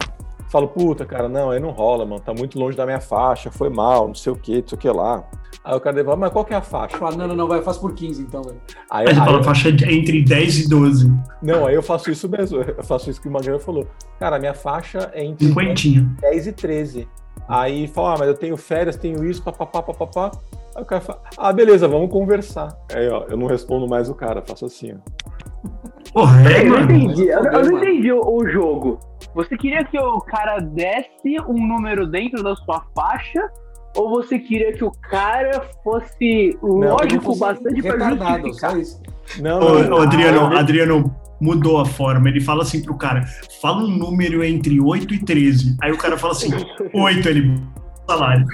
Falo, puta, cara, não, aí não rola, mano, tá muito longe da minha faixa, foi mal, não sei o que, não sei o que lá. Aí o cara devolve, mas qual que é a faixa? Fala, não, não, não, vai, faz por 15 então, velho. Aí, Mas aí- fala faixa de- entre 10 e 12. não, aí eu faço isso mesmo, eu faço isso que o Magrão falou. Cara, minha faixa é entre Cinquentinha. 10 e 13. Aí fala, ah, mas eu tenho férias, tenho isso, papapá, papapá. Aí o cara fala, ah, beleza, vamos conversar. Aí, ó, eu não respondo mais o cara, faço assim, ó. Porra, é, eu não entendi, eu, eu não entendi o, o jogo. Você queria que o cara desse um número dentro da sua faixa? Ou você queria que o cara fosse lógico Fosse bastante retardado, justificar? só isso. Não, Ô, não, ô, Adriano, ah, Adriano mudou a forma. Ele fala assim pro cara: fala um número entre 8 e 13. Aí o cara fala assim: 8, ele. Salário.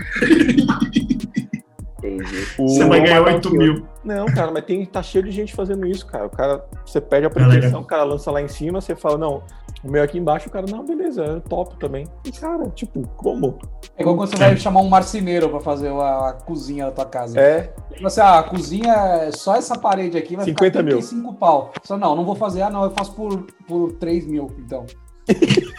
O- Você vai ganhar matar o 8 senhor. mil. Não, cara, mas tem, tá cheio de gente fazendo isso, cara. O cara, você pede a pretensão, Galera. o cara lança lá em cima, você fala, não, o meu aqui embaixo, o cara, não, beleza, eu topo também. E, cara, tipo, como? É igual quando você vai chamar um marceneiro pra fazer a, a cozinha da tua casa. É, Você, ah, a cozinha, é só essa parede aqui vai 50 ficar mil. 35 pau. Só não, não vou fazer, ah, não, eu faço por, por 3 mil, então.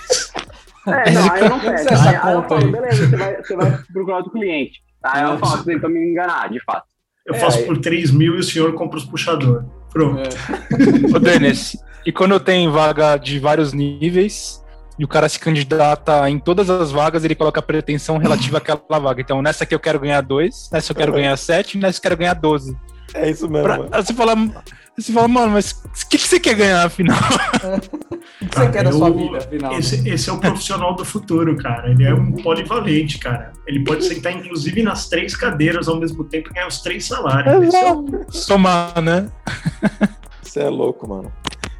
É, não, aí eu não é Aí, aí eu falo, aí? beleza, você vai, você vai procurar outro cliente. Aí eu falo, tentou me enganar, de fato. Eu É, faço aí- por 3 mil e o senhor compra os puxador. Pronto. É. Ô, Denis, e quando tem vaga de vários níveis e o cara se candidata em todas as vagas, ele coloca a pretensão relativa àquela vaga. Então, nessa aqui eu quero ganhar dois, nessa eu quero ganhar sete, nessa eu quero ganhar 12. é isso mesmo. Pra- você fala, você fala, mano, mas o que, que você quer ganhar afinal? O que você quer da eu- sua vida, afinal? Esse, esse é o profissional do futuro, cara. Ele é um polivalente, cara. Ele pode sentar, inclusive, nas três cadeiras ao mesmo tempo e ganhar os três salários. É o Somar, né? Você é louco, mano.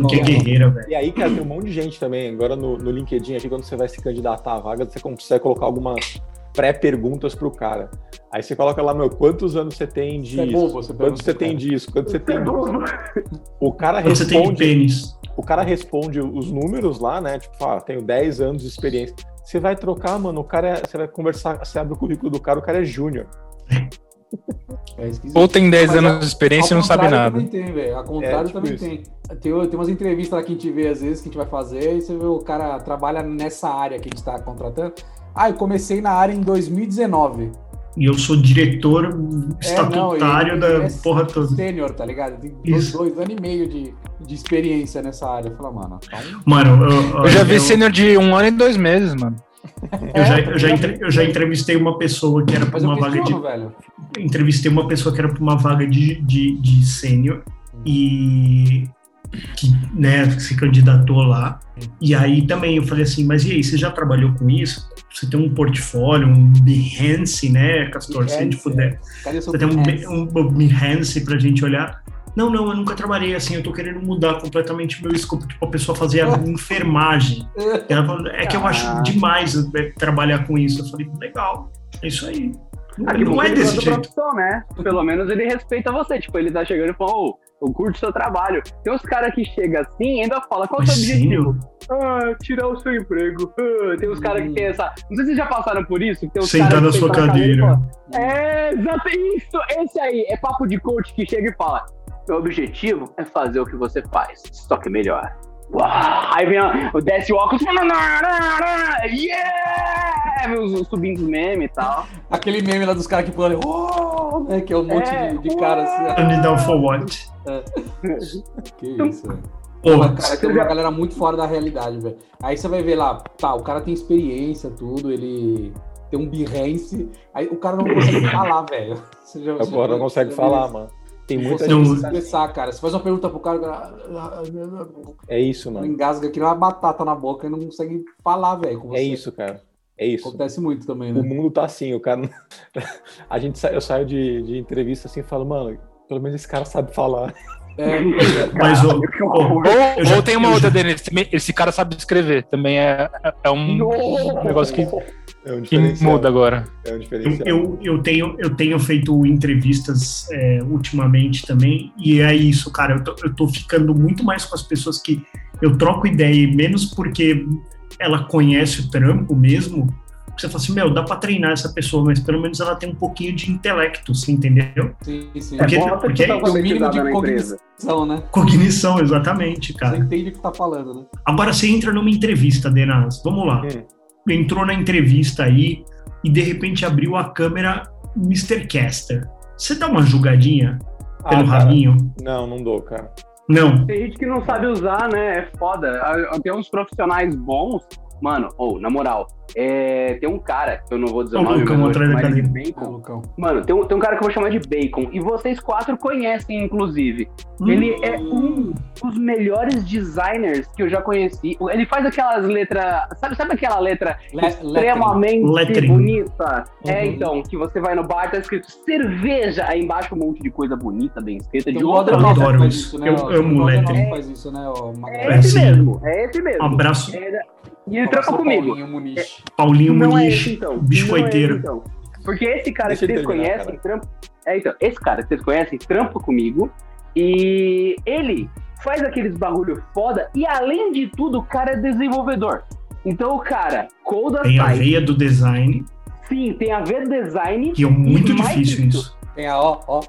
que é guerreira, velho. E aí, cara, tem um monte de gente também. Agora no, no LinkedIn aqui, quando você vai se candidatar à vaga, você consegue colocar algumas pré-perguntas pro cara. Aí você coloca lá, meu, quantos anos você tem Você é disso? bobo, você Quanto pergunta você pro tem disso? Quanto você tem disso? O cara Quando você tem responde, pênis. o cara responde os números lá, né? Tipo, fala, tenho 10 anos de experiência. Você vai trocar, mano, o cara é, você vai conversar, você abre o currículo do cara, o cara é júnior. É esquisito. Ou tem 10 Mas anos ao- de experiência e não sabe nada. Também tem, velho. Ao contrário É, tipo também isso. tem. tem. Tem umas entrevistas lá que a gente vê às vezes que a gente vai fazer e você vê o cara trabalha nessa área que a gente tá contratando. Ah, eu comecei na área em 2019. E eu sou diretor É, não, estatutário ele- da é porra toda. Sênior, tá ligado? Tem dois, dois anos e meio de, de experiência nessa área. Eu falo, mano, tá um- Mano, eu, Eu já vi eu- sênior de um ano e dois meses, mano. Eu já, eu, já entre- eu já entrevistei uma pessoa que era para eu uma vaga de. velho. Entrevistei uma pessoa que era para uma vaga de, de, de sênior e que né, se candidatou lá. E aí também eu falei assim, mas e aí, você já trabalhou com isso? Você tem um portfólio, um Behance, né, Castor? Se a gente Behance, puder. Você tem um, Behance? um Behance pra gente olhar? Não, não, eu nunca trabalhei assim, eu tô querendo mudar completamente meu escopo. Tipo, a pessoa fazia enfermagem. Ela falou, é que eu acho demais é, trabalhar com isso. Eu falei, legal, é isso aí. Ah, não é desse jeito. profissão, né? Pelo menos ele respeita você. Tipo, ele tá chegando e fala, ô, eu curto seu trabalho. Tem uns caras que chegam assim e ainda fala, qual é o seu objetivo? Ah, tirar o seu emprego. Ah, tem uns caras que tem essa. Não sei se vocês já passaram por isso. Tem uns Sentar na sua cadeira falam, É, exato, isso, esse aí. É papo de coach que chega e fala: Meu objetivo é fazer o que você faz, só que melhor. Uau! Aí vem a- o desce o óculos. Yeah! Os- Subindo os memes e tal. Aquele meme lá dos caras que pulam ali, oh, né? Que é um monte É, de, de cara assim. And down for what? ó. Que isso, velho. Mas, cara, tem uma galera muito fora da realidade, velho. Aí você vai ver lá, tá, o cara tem experiência, tudo, ele tem um Behance, aí o cara não consegue falar, velho. Você já- A você porra já- não consegue falar, mano. Tem muita Você gente. não consegue expressar, cara. Você faz uma pergunta pro cara, o cara É isso, mano. engasga aqui uma batata na boca e não consegue falar, velho. É isso, cara. É isso. Acontece muito também, O né? mundo tá assim, o cara. A gente sa- eu saio de, de entrevista assim e falo, mano, pelo menos esse cara sabe falar. É, Mas, ô, horror. Ou, Eu já- ou tem uma outra já- dele, esse, esse cara sabe escrever, também é, é um negócio que, É um que muda agora. É um Eu, eu, eu, tenho, eu tenho feito entrevistas é, ultimamente também, e é isso, cara. Eu tô, eu tô ficando muito mais com as pessoas que eu troco ideia, e menos porque ela conhece o trampo mesmo. Você fala assim, meu, dá pra treinar essa pessoa, mas pelo menos ela tem um pouquinho de intelecto, você entendeu? sim, sim. Porque- É bom porque- Tem o mínimo de alfabetizada na empresa. cognição, né? Cognição, exatamente, Você cara. entende o que tá falando, né? Agora você entra numa entrevista, Denas. Vamos lá. Hum. Entrou na entrevista aí e de repente abriu a câmera Mr. Caster. Você dá uma julgadinha pelo Ah, cara, rabinho? Não, não dou, cara. Não. Tem gente que não sabe usar, né? É foda. Tem uns profissionais bons. Mano, ou, na moral, é, tem um cara, que eu não vou dizer o nome, Lucão, mas eu vou chamar ele de Bacon. Lucão. Mano, tem um, tem um cara que eu vou chamar de Bacon. E vocês quatro conhecem, inclusive. Hum. Ele é um dos melhores designers que eu já conheci. Ele faz aquelas letras. Sabe, sabe aquela letra Le- extremamente Lettering. bonita? É, Uhum. então, que você vai no bar, tá escrito cerveja, aí embaixo um monte de coisa bonita, bem escrita, de outra Eu adoro isso. né? Eu ó. amo lettering. Love faz isso, né? ó, Magalhães. É esse mesmo, é esse mesmo. Um abraço, É, e ele seu comigo. Paulinho Muniz. Paulinho Não é esse, Muniz, então. biscoiteiro. Não é esse, então. Porque esse cara Deixa que vocês terminar, conhecem, trampa... É, então, esse cara que vocês conhecem, trampa comigo. E ele faz aqueles bagulho foda. E além de tudo, o cara é desenvolvedor. Então o cara, coda Tem a veia do design, sim, tem a ver design. que é muito difícil isso, isso. Tem a ó, ó.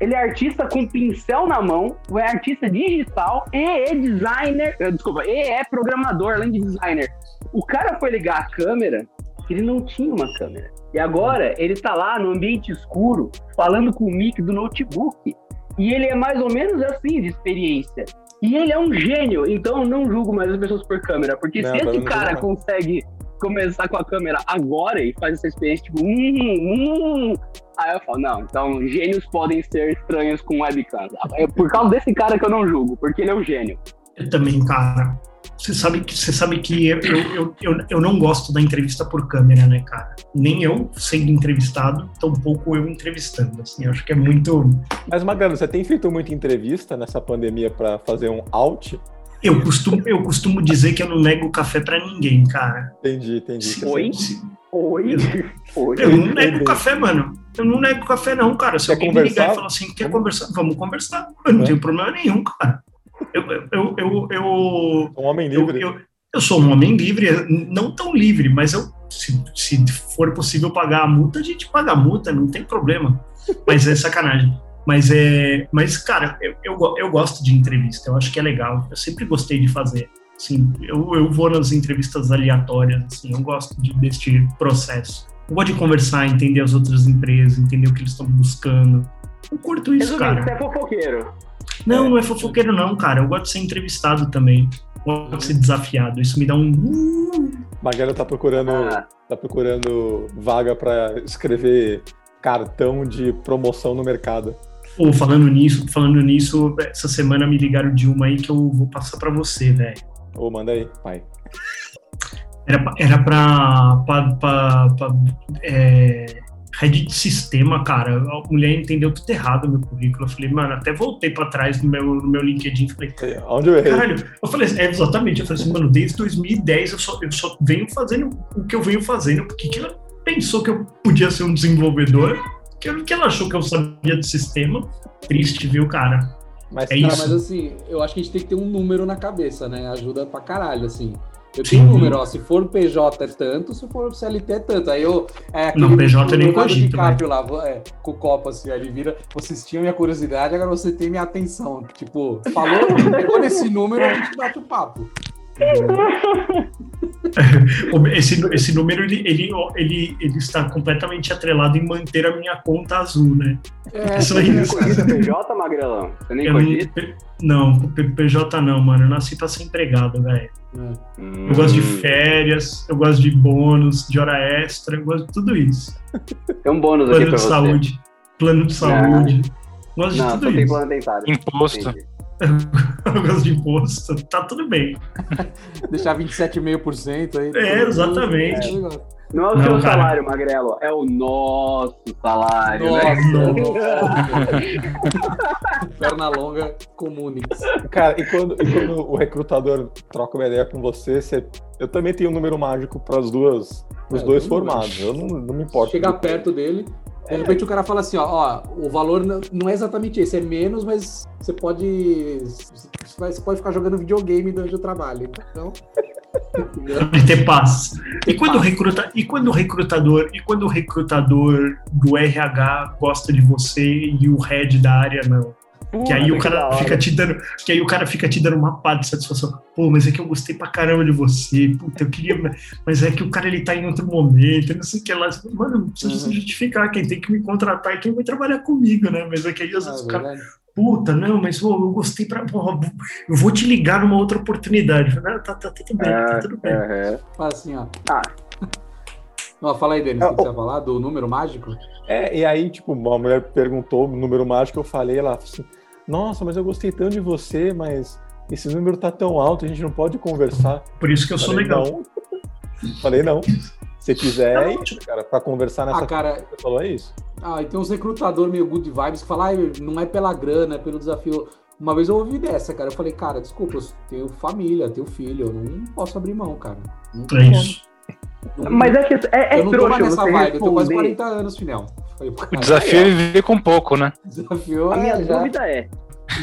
Ele é artista com pincel na mão, é artista digital e é designer. eh, Desculpa, e é programador, além de designer. O cara foi ligar a câmera, ele não tinha uma câmera. E agora ele tá lá no ambiente escuro, falando com o mic do notebook. E ele é mais ou menos assim de experiência. E ele é um gênio, então eu não julgo mais as pessoas por câmera. Porque Não, se esse cara não. consegue começar com a câmera agora e faz essa experiência, tipo, hum, hum, Aí eu falo, não, então gênios podem ser estranhos com webcam. É por causa desse cara que eu não julgo, porque ele é um gênio. Eu também, cara. Você sabe que, você sabe que eu, eu, eu, eu, eu não gosto da entrevista por câmera, né, cara? Nem eu sendo entrevistado, tampouco eu entrevistando. Assim, eu acho que é muito. Mas, Magrano, você tem feito muita entrevista nessa pandemia pra fazer um out? Eu costumo, eu costumo dizer que eu não nego café pra ninguém, cara. Entendi, entendi. Oi? Oi? Oi? Eu não nego café, mano. Eu não nego café, não, cara. Se Quer alguém me ligar e falar assim, quer conversar? Vamos conversar. Eu não É. tenho problema nenhum, cara. Eu, eu, eu, eu, Um homem eu, livre. eu, eu sou um homem livre, não tão livre, mas eu, se, se for possível pagar a multa, a gente paga a multa, não tem problema. Mas é sacanagem. Mas é, mas cara, eu, eu, eu gosto de entrevista. Eu acho que é legal. Eu sempre gostei de fazer. Assim, eu, eu vou nas entrevistas aleatórias. Assim, eu gosto de, deste processo. Eu gosto de conversar, entender as outras empresas, entender o que eles estão buscando. Eu curto isso, Resumindo, cara. você é fofoqueiro. Não, não é fofoqueiro, não, cara. Eu gosto de ser entrevistado também. Eu gosto de ser desafiado. Isso me dá um. Magrelo tá procurando, Ah. tá procurando vaga pra escrever cartão de promoção no mercado. Pô, falando nisso, falando nisso, essa semana me ligaram de uma aí que eu vou passar pra você, velho. Ô, manda aí, pai. Era, pra- era pra, pra, pra, pra, é, rede de sistema, cara. A mulher entendeu tudo errado meu currículo. Eu falei, mano, até voltei pra trás no meu, no meu LinkedIn. Falei, Onde eu errei? caralho. Eu falei, é, exatamente. Eu falei assim, mano, desde 2010 eu só, eu só venho fazendo o que eu venho fazendo. Porque que ela pensou que eu podia ser um desenvolvedor? Que, que ela achou que eu sabia de sistema? Triste, viu, cara? Mas, É Cara, isso. mas assim, eu acho que a gente tem que ter um número na cabeça, né? Ajuda pra caralho, assim. Eu tenho Sim. um número, ó. Se for PJ é tanto, se for CLT é tanto. Aí eu. É, Não, PJ eu nem cogito, DiCaprio lá, é, com o copo assim, aí ele vira. Vocês tinham minha curiosidade, agora você tem minha atenção. Tipo, falou, pegou nesse número, a gente bate o papo. Esse, esse número, ele, ele, ele, ele está completamente atrelado em manter a minha conta azul, né? É, Isso Você aí. nem cogita PJ, Magrelão? Você nem Eu não, cogita? Não, PJ não, mano. Eu nasci pra ser empregado, velho. Hum. Eu gosto de férias, eu gosto de bônus, de hora extra, eu gosto de tudo isso. Tem um bônus aqui Plano pra de você. saúde, plano de saúde. Gosto de Não, só tudo tem isso. plano dentário. Imposto. Entendi. Eu gosto de imposto, tá tudo bem. Deixar 27,5% aí. É, exatamente. É, legal. Não é o Não, seu cara. salário, Magrelo, é o nosso salário, né? Nossa, Perna longa comunix. Cara, e quando, e quando o recrutador troca uma ideia com você, você- eu também tenho um número mágico para as duas, os É, dois formados. Eu não, não me importo. Chegar perto dele, de repente o cara fala assim, ó, ó, o valor não- é exatamente esse, é menos, mas você pode. Você pode ficar jogando videogame durante o trabalho. Então. De ter paz. E quando, o paz. recruta, e quando o recrutador, e quando o recrutador do RH gosta de você e o head da área não? Que aí o cara fica te dando, que aí o cara fica te dando uma pá de satisfação. Pô, mas é que eu gostei pra caramba de você. Puta, eu queria, mas é que o cara ele tá em outro momento, não sei o que lá. Mano, não precisa Uhum. justificar. Quem tem que me contratar é quem vai trabalhar comigo, né? Mas é que aí às vezes Ah, o cara, verdade. Puta, não, mas pô, eu gostei pra. Porra, eu vou te ligar numa outra oportunidade. Falei, Ah, tá, tá, tudo bem, tá É, tudo bem. é, Fala assim, ó. Ah. Não, fala aí, Denis, o É, que que você vai falar? Do número mágico? É, e aí, tipo, uma mulher perguntou o número mágico, eu falei, ela falou assim, nossa, mas eu gostei tanto de você, mas esse número tá tão alto, a gente não pode conversar. Por isso que eu sou falei, legal. Não. Falei, não. Se quiser, é Não, isso, cara. Pra conversar nessa Ah, cara, você falou, é isso. Ah, e tem uns recrutadores meio good vibes que falam, ah, não é pela grana, é pelo desafio. Uma vez eu ouvi dessa, cara. Eu falei, cara, desculpa, eu tenho família, tenho filho, eu não posso abrir mão, cara. Não tem É isso. Não- Mas é que é, é eu não tô mais trouxa nessa você vibe, eu tô quase responder. 40 anos, Finel. Falei, O desafio é viver com pouco, né? desafio A minha é já- dúvida é: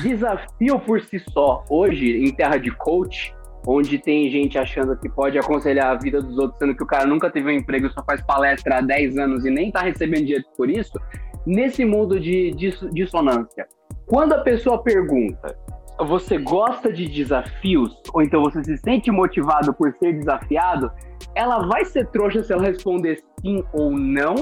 desafio por si só, hoje, em terra de coach, onde tem gente achando que pode aconselhar a vida dos outros, sendo que o cara nunca teve um emprego, só faz palestra há 10 anos e nem tá recebendo dinheiro por isso, nesse mundo de disso- dissonância, quando a pessoa pergunta. Você gosta de desafios? Ou então você se sente motivado por ser desafiado? Ela vai ser trouxa se ela responder sim ou não?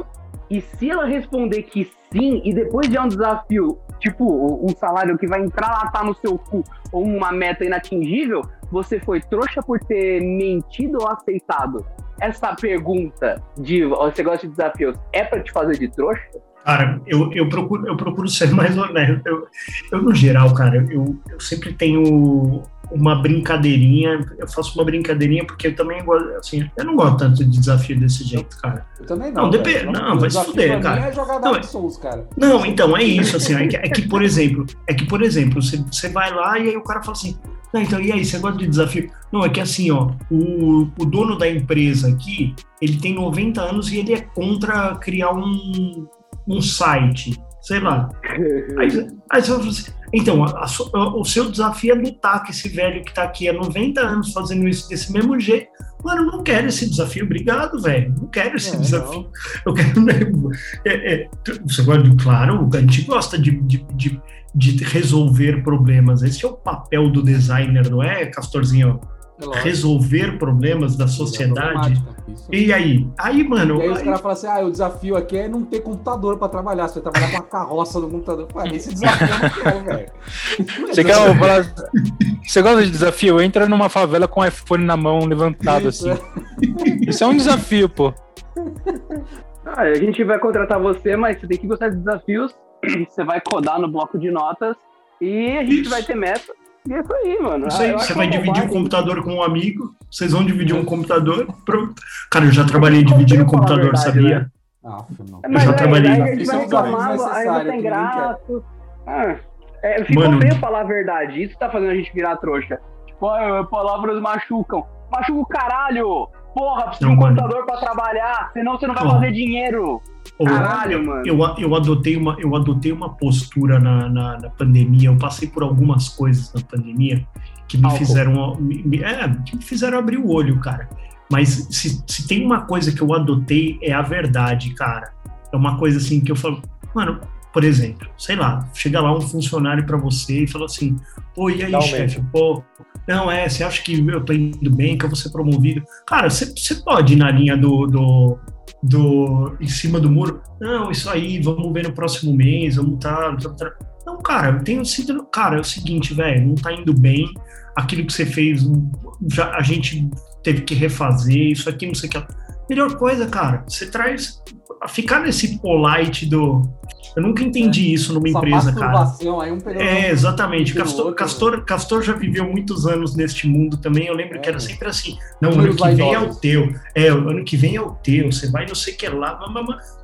E se ela responder que sim, e depois de um desafio, tipo, um salário que vai entrar lá, tá no seu cu, ou uma meta inatingível, você foi trouxa por ter mentido ou aceitado? Essa pergunta de você gosta de desafios é pra te fazer de trouxa? Cara, eu, eu, procuro, eu procuro ser mais honesto. Eu, eu no geral, cara, eu, eu sempre tenho uma brincadeirinha. Eu faço uma brincadeirinha porque eu também gosto, assim, eu não gosto tanto de desafio desse jeito, cara. Eu também não. Não, depende- não, O vai se fuder, cara. É jogar Não, é- Souls, cara. Não, então, é isso, assim, é que, é que, por exemplo, é que, por exemplo, você, você vai lá e aí o cara fala assim, não, então, e aí, você gosta de desafio? Não, é que assim, ó, o, o dono da empresa aqui, ele tem 90 anos e ele é contra criar um, um site, sei lá. Aí, aí você assim, então, a- a o seu desafio é lutar com esse velho que tá aqui há 90 anos fazendo isso desse mesmo jeito. Mano, eu não quero esse desafio, obrigado, velho. Não quero esse É, desafio. Eu quero. É, é, você gosta de. Claro, a gente gosta de, de, de, de resolver problemas. Esse é o papel do designer, não é, Castorzinho? É resolver problemas da sociedade. É. E aí? Aí, mano, E aí os aí- caras falam assim: ah, o desafio aqui é não ter computador pra trabalhar. Você vai trabalhar com a carroça do computador. Pô, esse desafio eu não quero, velho. Você, quer falar- você gosta de desafio? Entra numa favela com o iPhone na mão levantado Isso, assim. Isso é um desafio, pô. Ah, a gente vai contratar você, mas você tem que gostar de desafios. Você vai codar no bloco de notas e a gente Isso. vai ter meta. E é isso aí, mano. Isso aí, Ah, você vai dividir um bobagem. computador com um amigo, vocês vão dividir um computador, pronto. Cara, eu já trabalhei dividindo a computador, verdade, sabia? né? Ah, não. Eu já aí- trabalhei. Aí Isso é um aí desnecessário não tem quer. graça. Ah, é, ficou Mano. feio falar a verdade. Isso tá fazendo a gente virar trouxa. Tipo, ah, palavras machucam. Machuca o caralho! Porra, precisa de um mano. computador pra trabalhar, senão você não vai fazer dinheiro. Caralho, mano. Eu, eu, adotei uma, eu adotei uma postura na, na, na pandemia. Eu passei por algumas coisas na pandemia que me Álcool. fizeram. Me, é, que me fizeram abrir o olho, cara. Mas se, se tem uma coisa que eu adotei, é a verdade, cara. É uma coisa assim que eu falo, mano, por exemplo, sei lá, chega lá um funcionário pra você e fala assim: Pô, e aí, Dá chefe? Pô, não, é, você acha que eu tô indo bem, que eu vou ser promovido? Cara, você, você pode ir na linha do, do, do. em cima do muro. Não, isso aí, vamos ver no próximo mês, vamos tá. tá- tá." Não, cara, eu tenho sido. Cara, é o seguinte, velho, não tá indo bem. Aquilo que você fez, já, a gente teve que refazer, isso aqui, não sei o que. Melhor coisa, cara, você traz. Ficar nesse polite do. Eu nunca entendi isso numa empresa, cara. aí, um É, exatamente. Castor, Castor, Castor já viveu muitos anos neste mundo também. Eu lembro É. que era sempre assim. Não, ano Números que vem é o teu. É, o ano que vem é o teu. Você vai não sei o que lá.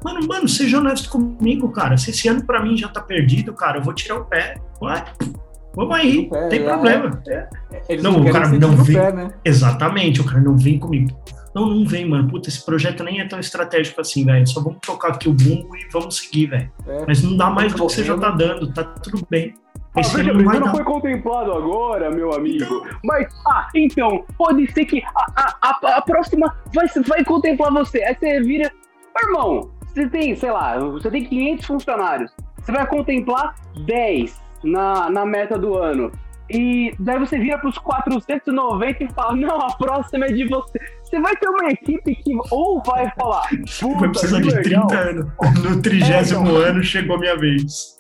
Mano, mano, seja honesto comigo, cara. Se esse ano pra mim já tá perdido, cara, eu vou tirar o pé. Vai. Vamos aí, O pé, tem é. problema. É, Eles Não, não, o cara não vem. pé, né? Exatamente, o cara não vem comigo. Não, não vem, mano. Puta, esse projeto nem é tão estratégico assim, velho. Só vamos trocar aqui o bumbo e vamos seguir, velho. É. Mas não dá mais do que você já tá dando, tá tudo bem. Ah, Esse veja bem, não não foi contemplado agora, meu amigo. Mas, ah, então, pode ser que a, a, a, a próxima vai, vai contemplar você. Aí você vira. Irmão, você tem, sei lá, você tem 500 funcionários. Você vai contemplar 10 na, na meta do ano. E daí você vira para os 490 e fala: Não, a próxima é de você. Você vai ter uma equipe que ou vai falar: Vai precisar de legal. 30 anos. No trigésimo É, então. ano chegou a minha vez.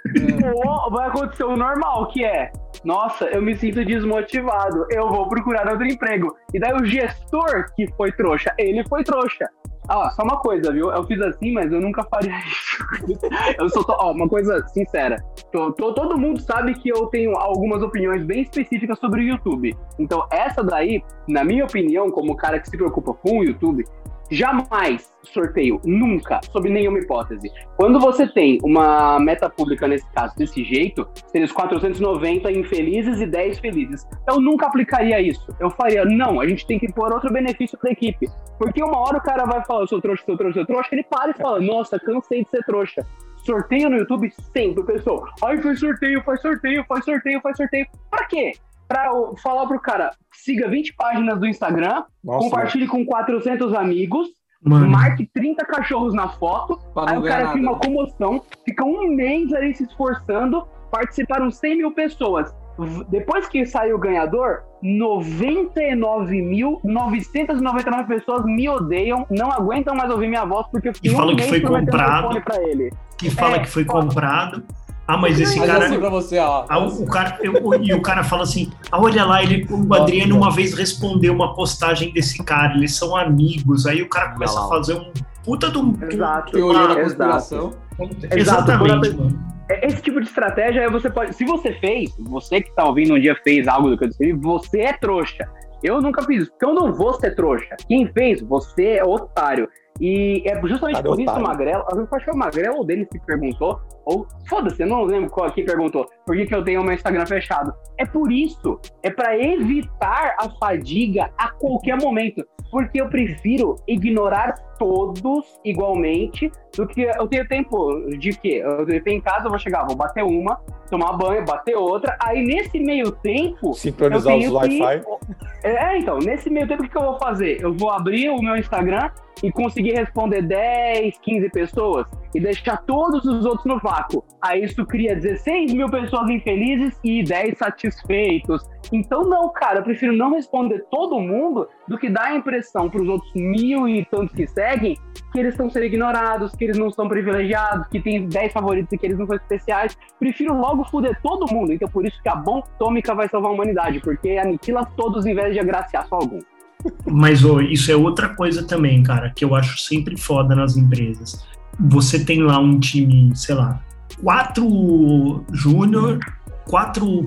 Ou vai acontecer o normal, que é, nossa, eu me sinto desmotivado, eu vou procurar outro emprego. E daí o gestor que foi trouxa, ele foi trouxa. Ah, só uma coisa, viu? Eu fiz assim, mas eu nunca faria isso. eu sou, ó, uma coisa sincera. Tô- tô- todo mundo sabe que eu tenho algumas opiniões bem específicas sobre o YouTube. Então, essa daí, na minha opinião, como cara que se preocupa com o YouTube, jamais sorteio, nunca, sob nenhuma hipótese. Quando você tem uma meta pública, nesse caso, desse jeito, seria os 490 infelizes e 10 felizes. Eu nunca aplicaria isso. Eu faria, não, a gente tem que pôr outro benefício para a equipe. Porque uma hora o cara vai falar, eu sou trouxa, sou trouxa, sou trouxa, ele para e fala, nossa, cansei de ser trouxa. Sorteio no YouTube sempre, pessoal. Ai, faz sorteio, faz sorteio, faz sorteio, faz sorteio. Pra quê? Pra eu falar pro cara, siga 20 páginas do Instagram, Nossa, compartilhe com 400 amigos, Mano, marque 30 cachorros na foto, aí o cara cria uma comoção, fica um mês ali se esforçando, participaram 100 mil pessoas. Depois que saiu o ganhador, 99.999 pessoas me odeiam, não aguentam mais ouvir minha voz porque eu fiquei E falam um que mês foi prometendo comprado. telefone pra ele. que fala é, que foi foda. comprado. Ah, mas esse Mas cara. assim pra você, ó. Ah, o, o cara eu- e o cara fala assim: ah, olha lá, ele, o Adriano uma vez respondeu uma postagem desse cara, eles são amigos. Aí o cara começa a fazer um puta de um. Exato. Teoria da Exato. conspiração. Exatamente, Exato. mano. É, Esse tipo de estratégia aí você pode. Se você fez, você que tá ouvindo um dia fez algo do que eu descrevi, você é trouxa. Eu nunca fiz isso, porque eu não vou ser trouxa. Quem fez, você é otário. E é justamente Cara, por isso o Magrelo, eu acho que foi o Magrelo ou deles que perguntou, ou foda-se, eu não lembro qual aqui perguntou, por que, que eu tenho o meu Instagram fechado. É por isso, é pra evitar a fadiga a qualquer momento. Porque eu prefiro ignorar todos igualmente do que eu tenho tempo de quê? Eu tenho em casa, eu vou chegar, vou bater uma, tomar banho, bater outra. Aí nesse meio tempo, Sincronizar os que- Wi-Fi. é, então, nesse meio tempo, o que, que eu vou fazer? Eu vou abrir o meu Instagram e conseguir responder 10, 15 pessoas. E deixar todos os outros no vácuo. Aí isso cria 16 mil pessoas infelizes e 10 satisfeitos. Então, não, cara, eu prefiro não responder todo mundo do que dar a impressão para os outros mil e tantos que seguem que eles estão sendo ignorados, que eles não são privilegiados, que tem 10 favoritos e que eles não são especiais. Prefiro logo fuder todo mundo. Então, por isso que a bomba atômica vai salvar a humanidade, porque aniquila todos em vez de agraciar só algum. Mas ô, isso é outra coisa também, cara, que eu acho sempre foda nas empresas. Você tem lá um time, sei lá, quatro júnior, quatro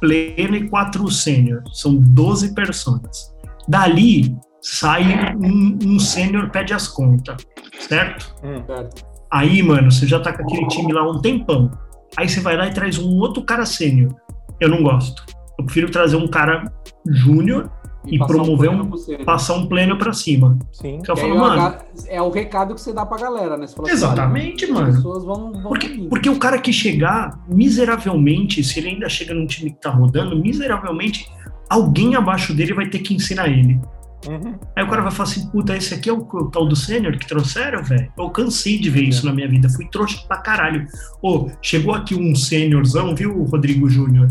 pleno e quatro sênior. São 12 personas. Dali sai um, um sênior pede as contas, certo? Certo. Aí, mano, você já tá com aquele time lá um tempão. Aí você vai lá e traz um outro cara sênior. Eu não gosto. Eu prefiro trazer um cara júnior e promover um- pro sênior. passar um pleno pra cima. Sim. E aí falo, é o mano, é o recado que você dá pra galera, né? Você fala assim, Exatamente, mano. As pessoas vão, vão Porque, vir. porque o cara que chegar miseravelmente, se ele ainda chega num time que tá rodando, miseravelmente, alguém abaixo dele vai ter que ensinar ele. Uhum. Aí o cara vai falar assim, puta, esse aqui é o, o tal do sênior que trouxeram, velho? Eu cansei de ver isso na minha vida, fui trouxa pra caralho. Ô, chegou aqui um sêniorzão, viu, Rodrigo Júnior?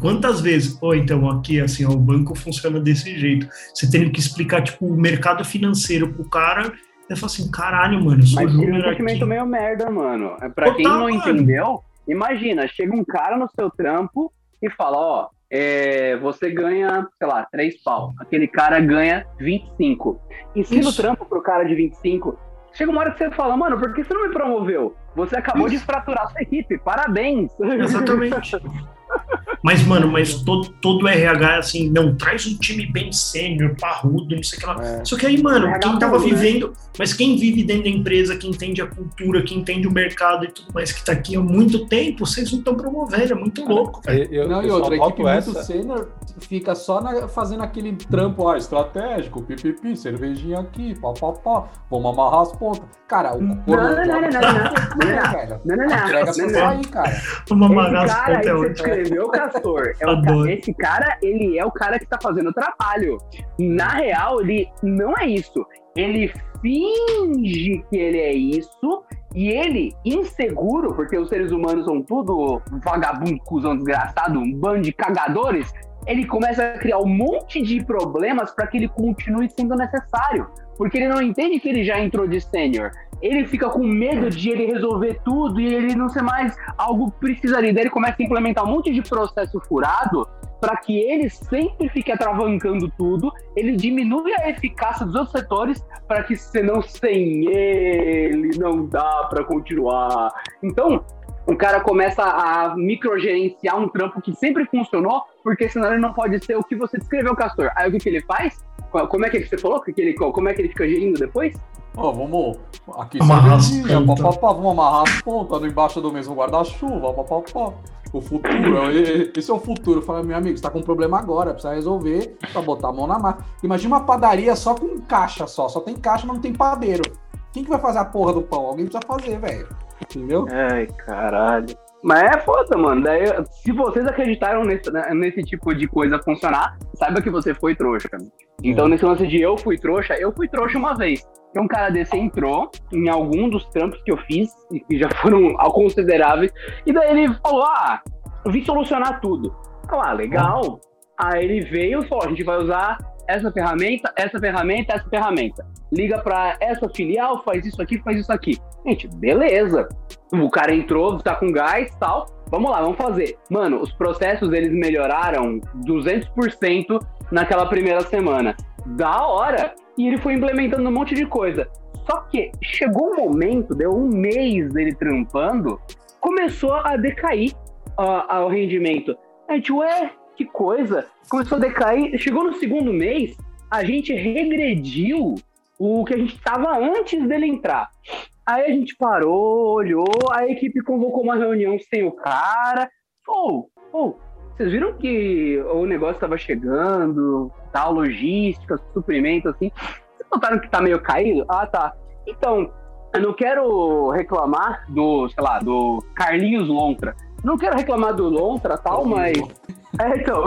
Quantas vezes? Ô, então, aqui, assim, ó, o banco funciona desse jeito. Você tem que explicar, tipo, o mercado financeiro pro cara, ele fala assim, caralho, mano, eu sou Mas um aqui. sentimento meio merda, mano. É Pra quem não mano. entendeu, imagina, chega um cara no seu trampo e fala, ó, é, você ganha, sei lá, 3 pau. Aquele cara ganha 25. Ensina o Isso. trampo pro cara de 25. Chega uma hora que você fala, mano, por que você não me promoveu? Você acabou de fraturar sua equipe, parabéns. Exatamente. Mas, mano, mas todo, todo RH é assim, não, traz um time bem sênior, parrudo, não sei o que lá. É. Só que aí, mano, RH quem tava parrudo, né? vivendo, mas quem vive dentro da empresa, quem entende a cultura, quem entende o mercado e tudo mais, que tá aqui há muito tempo, vocês não estão promovendo, é muito louco, velho. Eu, eu, Não, e eu outra, só a equipe muito sênior fica só na- fazendo aquele trampo ah, estratégico, pipipi, cervejinha aqui, pá, pá, pá, vamos amarrar as pontas. Cara, o Não, corno não, não, não, não, não, não. velho. Não, não, não. Entrega não, pra não. sair, cara. Vamos Esse amarrar as cara aí pontas que você hoje. Descreveu, Castor, é o esse cara, ele é o cara que tá fazendo o trabalho. Na real, ele não é isso. Ele finge que ele é isso e ele, inseguro, porque os seres humanos são tudo vagabundo, cuzão desgraçado, um bando de cagadores, ele começa a criar um monte de problemas para que ele continue sendo necessário. Porque ele não entende que ele já entrou de sênior. Ele fica com medo de ele resolver tudo e ele não ser mais algo que precisa ali. Daí ele começa a implementar um monte de processo furado para que ele sempre fique atravancando tudo, ele diminui a eficácia dos outros setores para que senão sem ele não dá para continuar. Então, o cara começa a microgerenciar um trampo que sempre funcionou, porque senão ele não pode ser o que você descreveu, Castor. Aí o que, que ele faz? Como é que você falou? Que ele, como é que ele fica gerindo depois? Ó, vamos aqui Amarrar as cervejinha, pontas. pá, pá, pá, vamos amarrar as pontas no embaixo do mesmo guarda-chuva, pá, pá, pá. O futuro, e- esse é o futuro. Fala, meu amigo, você tá com um problema agora, precisa resolver pra botar a mão na massa. Imagina uma padaria só com caixa só, só tem caixa, mas não tem padeiro. Quem que vai fazer a porra do pão? Alguém precisa fazer, velho. Entendeu? Ai, caralho. Mas é foda, mano. Daí, se vocês acreditaram nesse, né, nesse tipo de coisa funcionar, saiba que você foi trouxa. Então, nesse lance de eu fui trouxa, eu fui trouxa uma vez. Então, um cara desse entrou em algum dos trampos que eu fiz, e que já foram consideráveis, e daí ele falou: Ah, eu vim solucionar tudo. Eu, ah, legal. Aí ele veio e falou: a gente vai usar essa ferramenta, essa ferramenta, essa ferramenta. Liga pra essa filial, faz isso aqui, faz isso aqui. Gente, beleza. O cara entrou, tá com gás tal. Vamos lá, vamos fazer. Mano, os processos eles melhoraram 200% naquela primeira semana. Da hora! E ele foi implementando um monte de coisa. Só que chegou um momento, deu um mês dele trampando, começou a decair ah, o rendimento. A gente, ué, que coisa. Começou a decair. Chegou no segundo mês, a gente regrediu o que a gente estava antes dele entrar. Aí a gente parou, olhou, a equipe convocou uma reunião sem o cara. Pô, pô, vocês viram que o negócio estava chegando, tal, logística, suprimento, assim. Vocês notaram que tá meio caído? Ah, tá. Então, eu não quero reclamar do, sei lá, do Carlinhos Lontra. Não quero reclamar do Lontra tal, mas. É, então,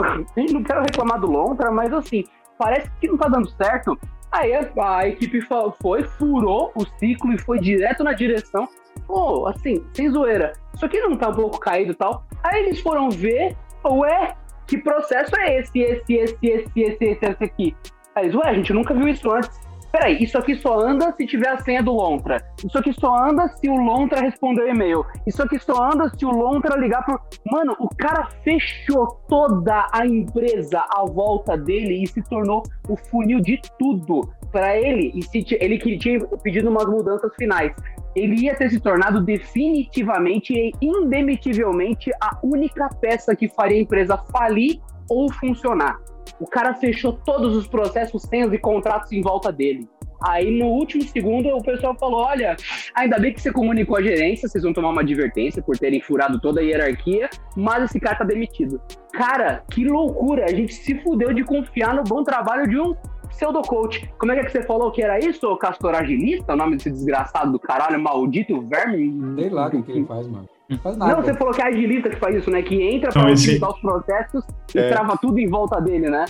não quero reclamar do Lontra, mas assim, parece que não tá dando certo. Aí a, a equipe foi, furou o ciclo e foi direto na direção. pô, assim, sem zoeira, isso aqui não tá um pouco caído e tal. Aí eles foram ver, ué, que processo é esse, esse, esse, esse, esse, esse, esse aqui? Aí eles, ué, a gente nunca viu isso antes. Peraí, isso aqui só anda se tiver a senha do Lontra. Isso aqui só anda se o Lontra responder o e-mail. Isso aqui só anda se o Lontra ligar pro. Mano, o cara fechou toda a empresa à volta dele e se tornou o funil de tudo para ele. E se ele que tinha pedido umas mudanças finais. Ele ia ter se tornado definitivamente e indemitivelmente a única peça que faria a empresa falir ou funcionar. O cara fechou todos os processos, senhas e contratos em volta dele. Aí no último segundo o pessoal falou: olha, ainda bem que você comunicou a gerência, vocês vão tomar uma advertência por terem furado toda a hierarquia, mas esse cara tá demitido. Cara, que loucura! A gente se fudeu de confiar no bom trabalho de um pseudo-coach. Como é que, é você falou que era isso, Castor Agilista? O nome desse desgraçado do caralho, maldito verme? Sei lá o que ele faz, mano. Não faz nada. Não, você falou que é agilista que faz isso, né? Que entra pra Não, esse- otimizar os processos e É. trava tudo em volta dele, né?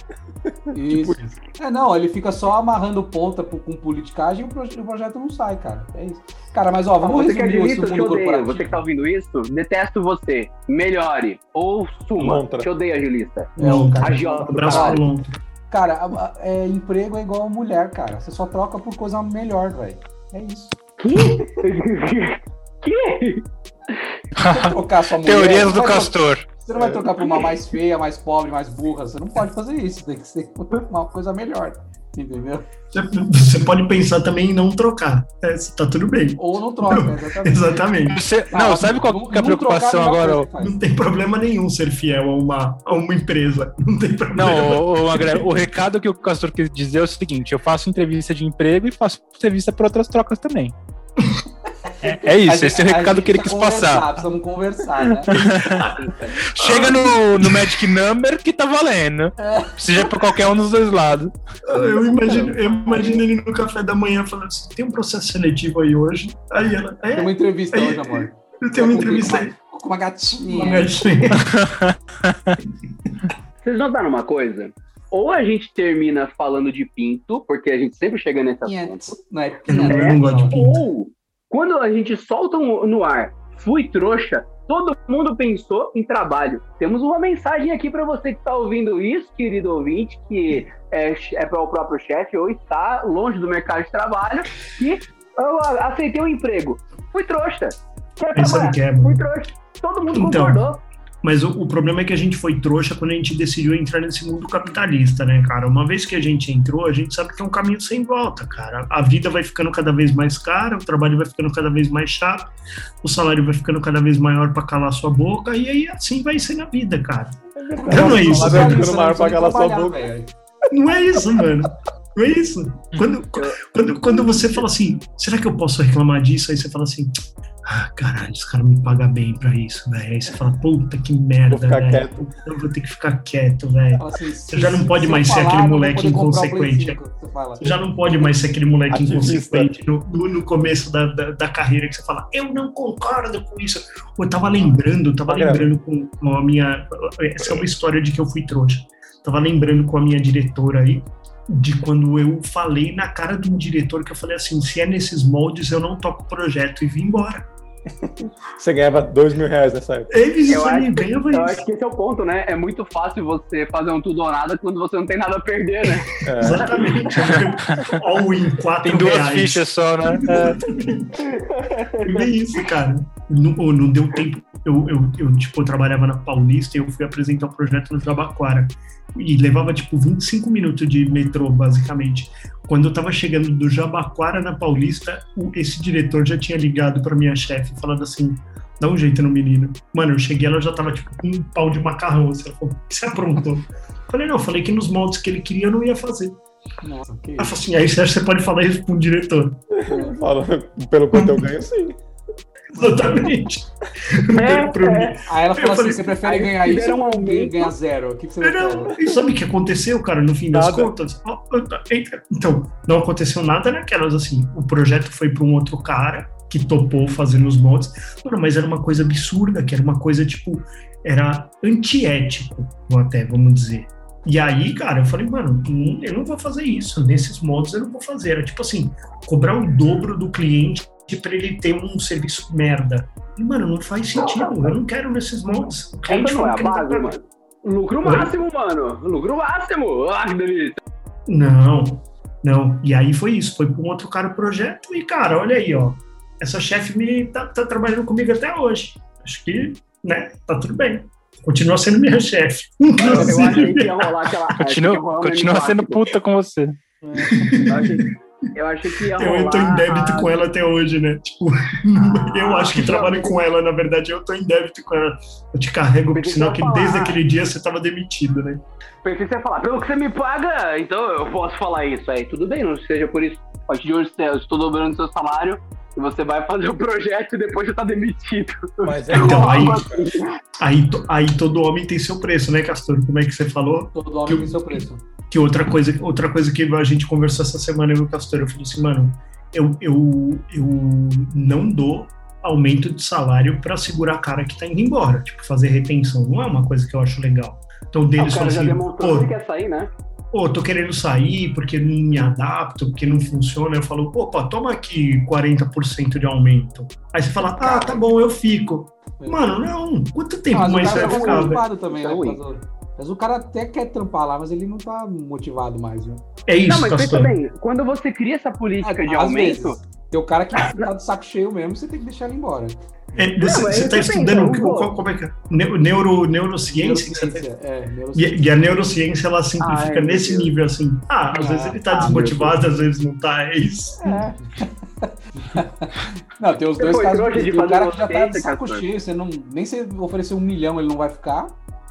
Isso. É, não, ele fica só amarrando ponta pro- com politicagem e o, proje- o projeto não sai, cara. É isso. Cara, mas ó, vamos você que é resumir agilista, te odeio. corporativo. Você que tá ouvindo isso, detesto você. Melhore. Ou suma. Lontra. Te odeio, agilista. É, o cara- Agiota do. Cara, é, emprego é igual mulher, cara. Você só troca por coisa melhor, velho. É isso. que? Vai trocar sua mulher. Teorias do Castor. Você não vai trocar por uma mais feia, mais pobre, mais burra. Você não pode fazer isso. Tem que ser uma coisa melhor. Entendeu? Você- pode pensar também em não trocar. É, tá tudo bem. Ou não troca, exatamente. Exatamente. Você- Ah, não, sabe qual não- é a preocupação trocar agora? Não tem problema nenhum ser fiel a uma, a uma empresa. Não tem problema. Não, ô, Magrelo, o recado que o Castor quis dizer é o seguinte: eu faço entrevista de emprego e faço entrevista para outras trocas também. É, é isso, gente- esse é o recado que ele precisa quis passar. Precisamos conversar, né? Chega no, no Magic Number que tá valendo. Seja pra qualquer um dos dois lados. Eu imagino, eu imagino ele no café da manhã falando assim: tem um processo seletivo aí hoje. Aí ela, Tem é, uma entrevista Aí- hoje, amor. eu tenho uma entrevista aí. Com uma gatinha. Uma gatinha. Vocês notaram uma coisa? Ou a gente termina falando de pinto, porque a gente sempre chega nesse assunto. Pinhento. Não é não, eu não gosto de pinto. Ou, quando a gente solta no ar, fui trouxa, todo mundo pensou em trabalho. Temos uma mensagem aqui para você que está ouvindo isso, querido ouvinte, que é, é para o próprio chefe ou está longe do mercado de trabalho, que aceitei um emprego. Fui trouxa. Aí sabe trabalhar. que é, Fui trouxa. Todo mundo Então, concordou. Mas o, o problema é que a gente foi trouxa quando a gente decidiu entrar nesse mundo capitalista, né, cara? Uma vez que a gente entrou, a gente sabe que é um caminho sem volta, cara. A vida vai ficando cada vez mais cara, o trabalho vai ficando cada vez mais chato, o salário vai ficando cada vez maior pra calar sua boca, e aí assim vai ser na vida, cara. Não, não é isso, é ficando maior pra calar sua boca. velho. Não é isso, mano. Não é isso. Quando, quando, quando você fala assim, será que eu posso reclamar disso? Aí você fala assim, ah, caralho, os caras me pagam bem pra isso, velho. Aí você fala, puta que merda, velho. Eu vou ter que ficar quieto, velho. Assim, Você já não pode mais ser aquele moleque inconsequente. 5, você já não pode mais ser aquele moleque Ativista. inconsequente no, começo da, da, da carreira que você fala, eu não concordo com isso. Eu tava lembrando, tava Magrelo. lembrando com, com a minha. Essa é uma história de que eu fui trouxa. Tava lembrando com a minha diretora aí, de quando eu falei na cara de um diretor que eu falei assim: se é nesses moldes, eu não toco o projeto e vim embora. Você ganhava dois mil reais nessa época. Eles Eu acho- ganhavam Eu isso. acho que esse é o ponto, né? É muito fácil você fazer um tudo ou nada quando você não tem nada a perder, né? É. Exatamente. All in quatro Tem duas reais. fichas só, né? É. É isso, cara. Não, não deu tempo. Eu, eu, eu, tipo, eu trabalhava na Paulista e eu fui apresentar o projeto no Jabaquara. E levava, tipo, 25 minutos de metrô, basicamente. Quando eu tava chegando do Jabaquara na Paulista, o- esse diretor já tinha ligado pra minha chefe, falando assim, dá um jeito no menino. Mano, eu cheguei, ela já tava, tipo, com um pau de macarrão. Assim, ela falou, o que você aprontou? Eu Falei, não, eu falei que nos moldes que ele queria eu não ia fazer. Nossa, que Ela falou assim, aí você acha que você pode falar isso pra um diretor. Fala, pelo quanto eu ganho, sim. Exatamente. É, Pro- é. Aí ela falou assim: falei, você prefere ganhar isso ou ganhar zero? O que, que você prefere? E sabe o que aconteceu, cara, no fim das Nada. contas? Ó, Então, não aconteceu nada naquelas, assim. O projeto foi para um outro cara que topou fazendo os mods, Mano, mas era uma coisa absurda, que era uma coisa, tipo, era antiético, até, vamos dizer. E aí, cara, eu falei, mano, hum, eu não vou fazer isso. Nesses modos eu não vou fazer. Era tipo assim, cobrar o dobro do cliente pra ele ter um serviço merda. E, mano, não faz sentido. Eu não quero nesses moldes. O cliente Essa não é a base, pagando. mano. Lucro Oi? máximo, mano. Lucro máximo. Ah, que delícia. Não, não. E aí foi isso. Foi para um outro cara o projeto. E, cara, olha aí, ó. Essa chefe me tá, tá trabalhando comigo até hoje. Acho que, né, tá tudo bem. Continua sendo minha chefe. Eu achei que ia rolar aquela. Continua, continua sendo puta com você. Eu achei, eu achei que ia rolar. Eu tô em débito com ela até hoje, né? Tipo, eu acho que trabalho com ela, na verdade, eu tô em débito com ela. Eu te carrego, que sinal que falar. desde aquele dia você tava demitido, né? Pensei que você ia falar, pelo que você me paga, então eu posso falar isso. Aí tudo bem, não seja por isso. A partir de hoje eu estou dobrando seu salário você vai fazer o projeto e depois você tá demitido. Mas é Então, aí, aí, aí todo homem tem seu preço, né, Castor? Como é que você falou? Todo homem Que tem seu preço. Que outra coisa, outra coisa que a gente conversou essa semana, eu e o Castor, eu falei assim, mano, eu, eu, eu não dou aumento de salário pra segurar a cara que tá indo embora. Tipo, fazer retenção. Não é uma coisa que eu acho legal. Então, o Ah, deles o cara já assim, demonstrou que quer sair, né? Pô, tô querendo sair porque não me adapto, porque não funciona. Eu falo, opa, toma aqui 40% de aumento. Aí você fala, ah, tá bom, eu fico. Mano, não. Quanto tempo Mas mais você tá vai ficar, velho? motivado também, né? É do- Mas o cara até quer trampar lá, mas ele não tá motivado mais, né? É isso, não, mas pensa bem, quando você cria essa política de Às aumento, vezes, tem o cara que tá de saco cheio mesmo, você tem que deixar ele embora. É, você, Não, você é tá que estudando, pensa, qual- como é que é? Neu- Neuro, neurociência? que você tá- Neurociência, é, neurociência. E, e a neurociência, ela simplifica Ai, meu nesse nível, assim. Ah, às Ah, vezes ele tá ah, desmotivado, às vezes não tá, é isso. É. não, tem os Você dois casos. trouxa de Tem o cara que já tá de saco cheio, você não, nem se oferecer um milhão ele não vai ficar.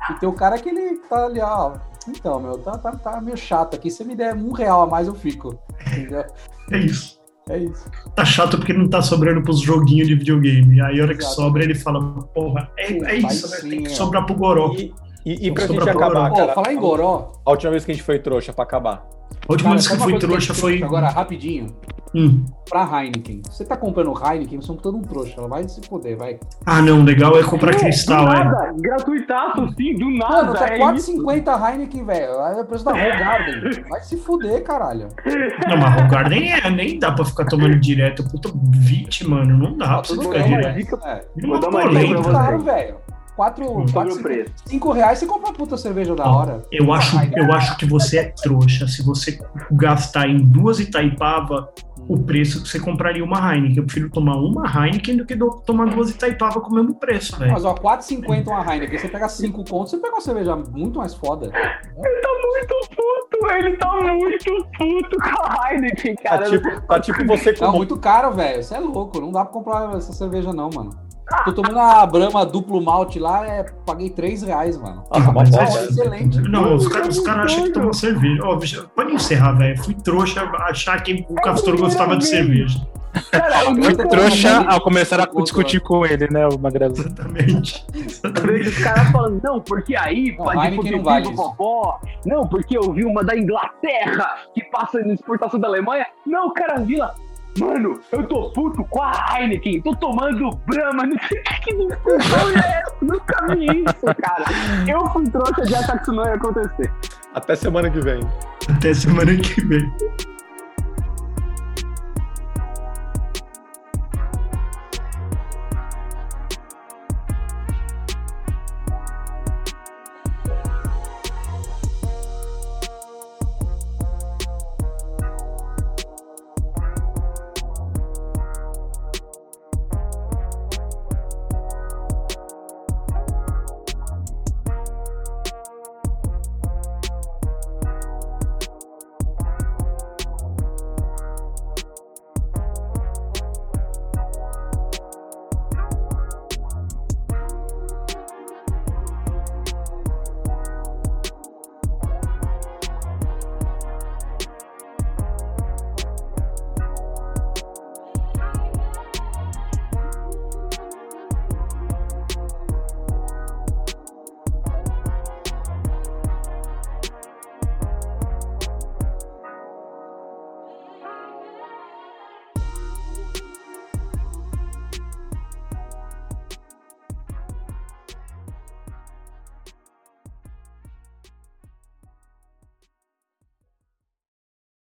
E tem o cara que ele tá ali, ó. Então, meu, tá, tá, tá meio chato aqui. Se me der um real a mais, eu fico. Entendeu? É isso. É isso. Tá chato porque não tá sobrando pros joguinhos de videogame. Aí a hora que Exato. sobra, ele fala, porra, é, é isso, né? Tem que é. sobrar pro Goró. E, e, e pra gente acabar, Ó, cara. falar em Goró. A última vez que a gente foi trouxa pra acabar. A última cara, vez que eu fui que trouxa foi. Agora, rapidinho. Hum. Pra Heineken. Você tá comprando Heineken, você é um todo um trouxa. Ela vai se poder, vai. Ah, não, legal é comprar cristal, do é. nada, gratuitaço, sim, do nada. Mano, tá é isso. 4,50 Heineken, velho. É o preço da Garden. Vai se fuder, caralho. Não, mas o Garden é, nem dá pra ficar tomando direto. Puta, 20, mano, não dá pra você ficar direto. é. Vou dar uma É dica pra você. caro, velho. 4, Sobre Sobre o preço. 5 reais você compra uma puta cerveja da hora. Eu acho, eu acho que você é trouxa se você gastar em duas Itaipava o preço que você compraria uma Heineken. Eu prefiro tomar uma Heineken do que do- tomar duas Itaipava com o mesmo preço, velho. Mas ó, 4,50 uma Heineken. Você pega 5 contos, você pega uma cerveja muito mais foda. Ele tá muito puto, ele tá muito puto com a Heineken, Tá cara. tipo, tá tipo você com Não, muito caro, velho. Você é louco. Não dá pra comprar essa cerveja, não, mano. Tô tomando a Brahma duplo malte lá, é, paguei 3 reais, mano. Ah, Mas bosta. é- excelente. Não, os caras os caras acham que tomam cerveja. Ó, bicho, pode encerrar, velho. Fui trouxa achar que o Castor gostava de cerveja. Cara, eu Fui trouxa ao começar a discutir com ele, né, o Magrelo? Exatamente. Exatamente. os caras falando, não, porque aí Não, pode Heineken não vale popó. Não, porque eu vi uma da Inglaterra que passa na exportação da Alemanha. Não, o cara vi lá. Mano, eu tô puto com a Heineken, tô tomando Brahma, não sei o que que discussão é essa, nunca vi isso, cara. Eu fui trouxa de achar que isso não ia acontecer. Até semana que vem. Até semana que vem.